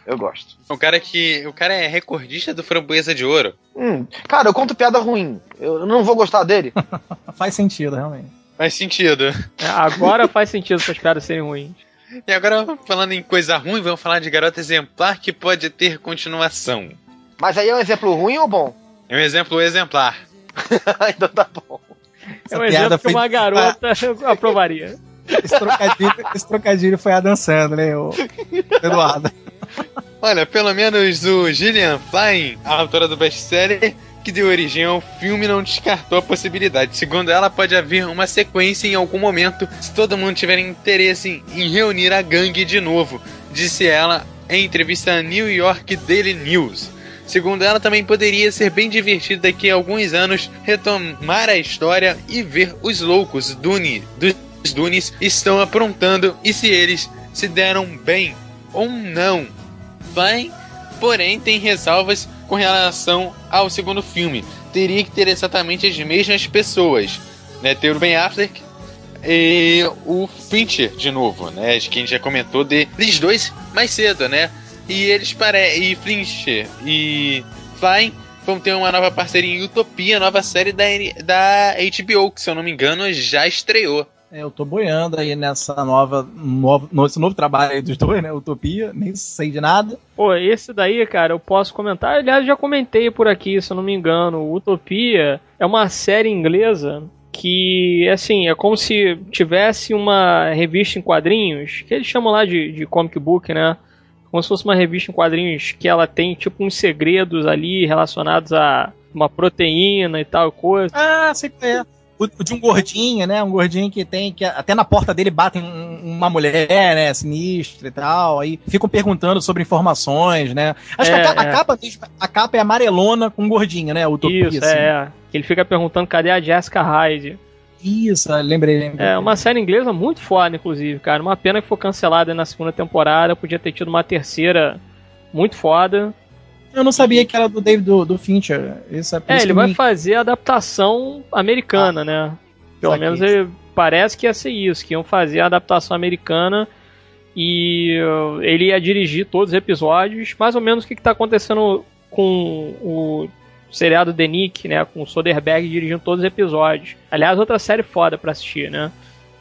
Speaker 5: Eu gosto.
Speaker 4: O cara que. O cara é recordista do framboesa de ouro.
Speaker 5: Hum, cara, eu conto piada ruim. Eu não vou gostar dele. [laughs]
Speaker 2: faz sentido, realmente.
Speaker 4: Faz sentido.
Speaker 3: É, agora faz sentido essas piadas serem ruins.
Speaker 4: E agora, falando em coisa ruim, vamos falar de garota exemplar que pode ter continuação.
Speaker 5: Mas aí é um exemplo ruim ou bom?
Speaker 4: É um exemplo exemplar. [laughs]
Speaker 5: então tá bom.
Speaker 3: Essa é um exemplo que uma garota [laughs] eu aprovaria.
Speaker 2: Esse trocadilho, esse trocadilho foi a dançando, né, o Eduardo?
Speaker 4: Olha, pelo menos o Gillian Flynn, a autora do best-seller, que deu origem ao filme, não descartou a possibilidade. Segundo ela, pode haver uma sequência em algum momento se todo mundo tiver interesse em reunir a gangue de novo, disse ela em entrevista à New York Daily News. Segundo ela, também poderia ser bem divertido daqui a alguns anos retomar a história e ver os loucos Dune, dos Dunes estão aprontando e se eles se deram bem ou não vai, porém tem ressalvas com relação ao segundo filme. Teria que ter exatamente as mesmas pessoas, né? Ter o Ben Affleck e o Fincher de novo, né? Que a gente já comentou deles dois mais cedo, né? E eles pare e Fincher e Fine vão ter uma nova parceria em Utopia, nova série da, da HBO, que se eu não me engano já estreou.
Speaker 2: É, eu tô boiando aí nessa nova, novo, nesse novo trabalho aí dos dois, né? Utopia, nem sei de nada.
Speaker 3: Pô, esse daí, cara, eu posso comentar. Aliás, já comentei por aqui, se eu não me engano. Utopia é uma série inglesa que, assim, é como se tivesse uma revista em quadrinhos, que eles chamam lá de, de comic book, né? Como se fosse uma revista em quadrinhos que ela tem, tipo, uns segredos ali relacionados a uma proteína e tal coisa.
Speaker 2: Ah, sei que é o de um gordinho, né? Um gordinho que tem, que até na porta dele batem uma mulher, né? Sinistra e tal. Aí ficam perguntando sobre informações, né? Acho
Speaker 3: É,
Speaker 2: que a, ca- a
Speaker 3: é.
Speaker 2: capa, a capa é amarelona com um gordinho, né? Utopia,
Speaker 3: Isso,
Speaker 2: assim.
Speaker 3: é. Ele fica perguntando cadê a Jessica Hyde.
Speaker 2: Isso, lembrei, lembrei.
Speaker 3: É uma série inglesa muito foda, inclusive, cara. Uma pena que foi cancelada na segunda temporada. Podia ter tido uma terceira muito foda.
Speaker 2: Eu não sabia que era do David do, do Fincher. Isso é,
Speaker 3: É, ele vai
Speaker 2: me-
Speaker 3: fazer a adaptação americana, né? Pelo menos ele, parece que ia ser isso, que iam fazer a adaptação americana e uh, ele ia dirigir todos os episódios. Mais ou menos o que, que tá acontecendo com o seriado The Nick, né? Com o Soderbergh dirigindo todos os episódios. Aliás, outra série foda pra assistir, né?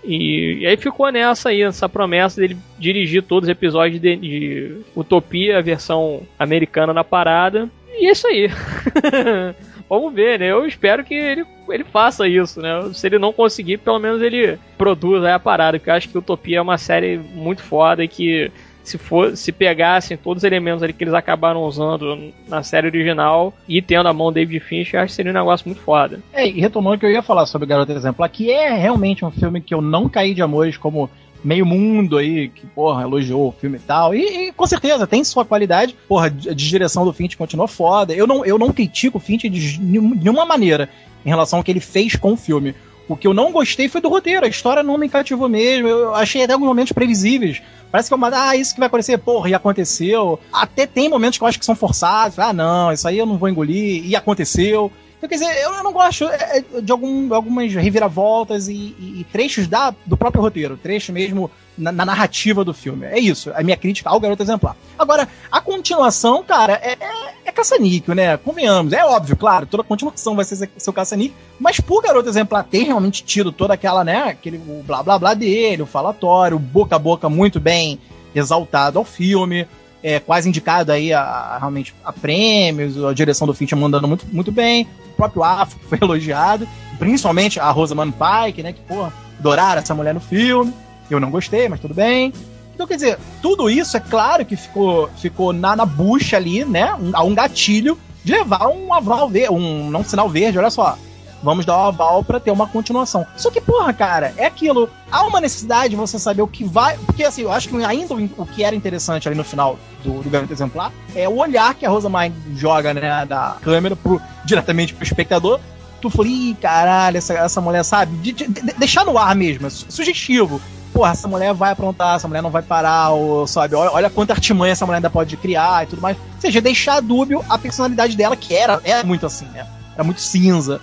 Speaker 3: E, e aí ficou nessa aí, essa promessa dele dirigir todos os episódios de, de Utopia, a versão americana da parada. E é isso aí. [laughs] Vamos ver, né? Eu espero que ele, ele faça isso, né? Se ele não conseguir, pelo menos ele produza a parada, porque eu acho que Utopia é uma série muito foda e que se for se pegassem todos os elementos ali que eles acabaram usando na série original e tendo a mão David Fincher, acho que seria um negócio muito foda.
Speaker 2: É, e retomando o que eu ia falar sobre Garota Exemplar, que é realmente um filme que eu não caí de amores como meio mundo aí, que, porra, elogiou o filme e tal. E, e, com certeza, tem sua qualidade. Porra, de direção do Finch continua foda. Eu não, eu não critico o Finch de nenhum- nenhuma maneira em relação ao que ele fez com o filme. O que eu não gostei foi do roteiro. A história não me cativou mesmo. Eu achei até alguns momentos previsíveis. Parece que é uma. Ah, isso que vai acontecer, porra, e aconteceu. Até tem momentos que eu acho que são forçados. Ah, não, isso aí eu não vou engolir. E aconteceu. Então, quer dizer, eu, não gosto é, é, de algum, algumas reviravoltas e, e- trechos da, do próprio roteiro, trecho mesmo na, na narrativa do filme. É isso, a minha crítica ao Garoto Exemplar. Agora, a continuação, cara, é, é, é caça-níquel, né? Convenhamos. É óbvio, claro, toda continuação vai ser seu- caça-níquel, mas por Garoto Exemplar ter realmente tido toda aquela, né, aquele blá blá blá dele, o falatório, o boca a boca muito bem exaltado ao filme, é, quase indicado aí a, a- realmente a prêmios, a direção do Fincher mandando muito, muito bem, o próprio Afro [laughs] foi elogiado, principalmente a Rosamund Pike, né, que, porra, adoraram essa mulher no filme, eu não gostei, mas tudo bem. Então, quer dizer, tudo isso é claro que ficou, ficou na, na bucha ali, né, um, a um gatilho de levar um aval verde, um, não um sinal verde, olha só, vamos dar o aval pra ter uma continuação. Só que, porra, cara, é aquilo. Há uma necessidade de você saber o que vai. Porque, assim, eu acho que ainda o que era interessante ali no final do, do Exemplar é o olhar que a Rosamund joga, né, da câmera pro, diretamente pro espectador. Tu falou, ih, caralho, essa, essa mulher, sabe? De, de- de- deixar no ar mesmo, é su- sugestivo. Porra, essa mulher vai aprontar, essa mulher não vai parar, ou, sabe? Olha, olha quanta artimanha essa mulher ainda pode criar e tudo mais. Ou seja, deixar dúbio a personalidade dela, que era, era muito assim, né? Era muito cinza.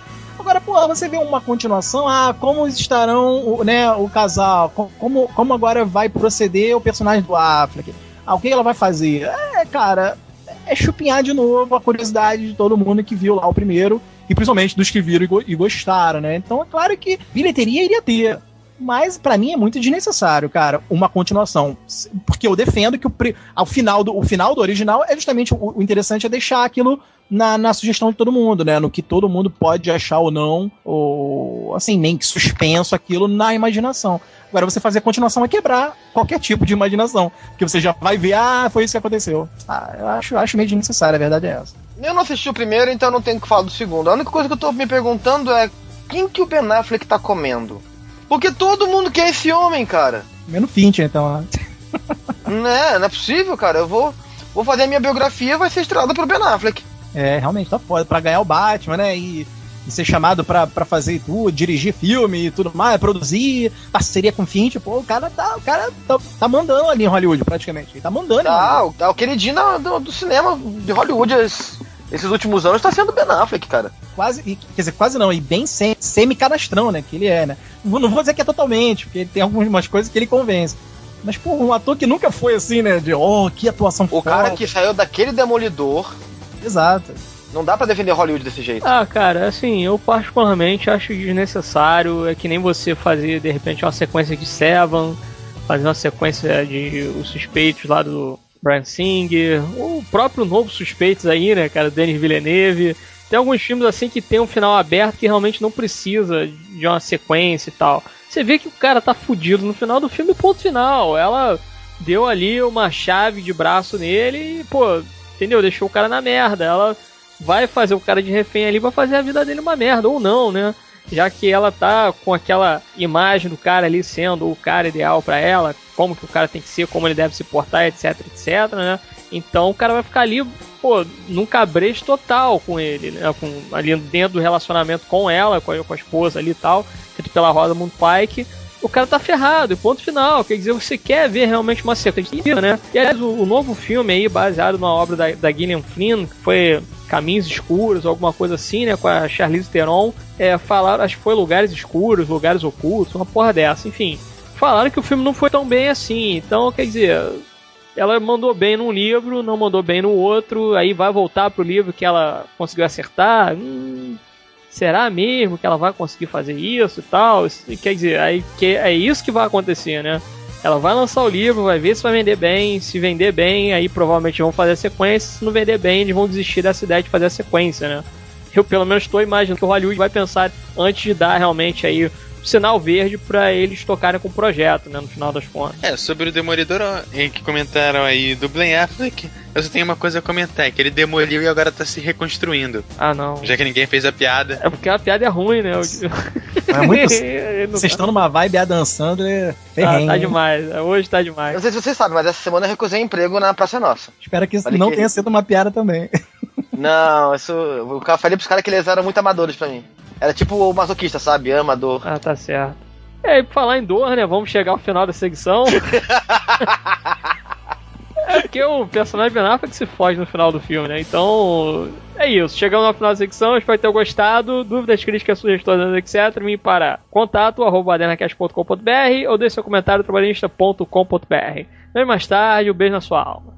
Speaker 2: Agora, pô, você vê uma continuação, ah, como estarão, né, o casal, co- como, como agora vai proceder o personagem do Affleck, ah, o que ela vai fazer? É, cara, é chupinhar de novo a curiosidade de todo mundo que viu lá o primeiro, e principalmente dos que viram e, e gostaram, né? Então é claro que bilheteria iria ter. Mas pra mim é muito desnecessário, cara, uma continuação. Porque eu defendo que o, ao final do, o final do original é justamente o, o interessante é deixar aquilo na, na sugestão de todo mundo, né? No que todo mundo pode achar ou não, ou assim, nem que suspenso aquilo na imaginação. Agora, você fazer a continuação é quebrar qualquer tipo de imaginação. Porque você já vai ver, ah, foi isso que aconteceu. Ah, eu acho, acho meio desnecessário, a verdade é essa.
Speaker 5: Eu não assisti o primeiro, então não tenho o que falar do segundo. A única coisa que eu tô me perguntando é quem que o Ben Affleck tá comendo? Porque todo mundo quer esse homem, cara.
Speaker 2: Menos Fincher, então. né? [laughs]
Speaker 5: Não é, não é possível, cara. Eu vou, vou fazer a minha biografia, vai ser estrelada pro Ben Affleck.
Speaker 2: É, realmente tá foda. Pra ganhar o Batman, né? E, e ser chamado pra, pra fazer tudo, dirigir filme e tudo mais, produzir, parceria com Fincher, pô, o cara tá, o cara tá, tá mandando ali em Hollywood, praticamente. Ele tá mandando.
Speaker 5: Tá,
Speaker 2: Hollywood.
Speaker 5: o, tá, o queridinho do, do cinema de Hollywood es- esses últimos anos tá sendo Ben Affleck, cara.
Speaker 2: Quase, quer dizer, quase não, e bem sem- semi-cadastrão, né? Que ele é, né? Não vou dizer que é totalmente, porque ele tem algumas coisas que ele convence. Mas, pô, um ator que nunca foi assim, né? De, oh, que atuação
Speaker 5: O cara que saiu daquele demolidor.
Speaker 2: Exato.
Speaker 5: Não dá pra defender Hollywood desse jeito.
Speaker 3: Ah, cara, assim, eu particularmente acho desnecessário. É que nem você fazer, de repente, uma sequência de Seven, fazer uma sequência de Os Suspeitos lá do Brian Singer, o próprio novo Suspeitos aí, né, cara, Denis Villeneuve. Tem alguns filmes assim que tem um final aberto que realmente não precisa de uma sequência e tal. Você vê que o cara tá fudido no final do filme, ponto final. Ela deu ali uma chave de braço nele e, pô, entendeu? Deixou o cara na merda. Ela vai fazer o cara de refém ali, vai fazer a vida dele uma merda, ou não, né? Já que ela tá com aquela imagem do cara ali sendo o cara ideal para ela, como que o cara tem que ser, como ele deve se portar, etc, etc, né? Então o cara vai ficar ali, pô, num cabresto total com ele, né? Com, ali dentro do relacionamento com ela, com a, com a esposa ali e tal, feito pela Roda Moon Pike o cara tá ferrado, ponto final. Quer dizer, você quer ver realmente uma sequência, né? E aliás, o, o, novo filme aí, baseado numa obra da, da Gillian Flynn, que foi Caminhos Escuros, alguma coisa assim, né? Com a Charlize Theron, é, falaram, acho que foi Lugares Escuros, Lugares Ocultos, uma porra dessa, enfim. Falaram que o filme não foi tão bem assim, então, quer dizer, ela mandou bem num livro, não mandou bem no outro, aí vai voltar pro livro que ela conseguiu acertar. Hum, será mesmo que ela vai conseguir fazer isso e tal? Quer dizer, aí que é isso que vai acontecer, né? Ela vai lançar o livro, vai ver se vai vender bem. Se vender bem, aí provavelmente vão fazer a sequência. Se não vender bem, eles vão desistir dessa ideia de fazer a sequência, né? Eu pelo menos estou imaginando que o Hollywood vai pensar antes de dar realmente aí sinal verde para eles tocarem com o projeto, né, no final das contas.
Speaker 4: É, sobre o Demolidor, em que comentaram aí do Ben Affleck, eu só tenho uma coisa a comentar, é que ele demoliu e agora tá se reconstruindo.
Speaker 3: Ah, não.
Speaker 4: Já que ninguém fez a piada.
Speaker 3: É porque a piada é ruim, né?
Speaker 2: É muito... [laughs] Vocês estão numa vibe Adam Sandler
Speaker 3: ferrenho. Tá, tá demais, hoje tá demais.
Speaker 5: Não sei se vocês sabem, mas essa semana eu recusei emprego na Praça Nossa.
Speaker 2: Espero que isso Falei não que... tenha sido uma piada também. [laughs]
Speaker 5: Não, isso. Eu falei pros caras que eles eram muito amadores pra mim. Era tipo o masoquista, sabe? Amador.
Speaker 3: Ah, tá certo. E aí, pra falar em dor, né? Vamos chegar ao final da secção. [laughs] é porque o personagem Ben Affleck se foge no final do filme, né? Então, é isso. Chegamos ao final da secção, espero ter gostado. Dúvidas, críticas, sugestões, etc. Me para contato, arroba ou deixe seu comentário trabalhista.com.br. Vem mais tarde, um beijo na sua alma.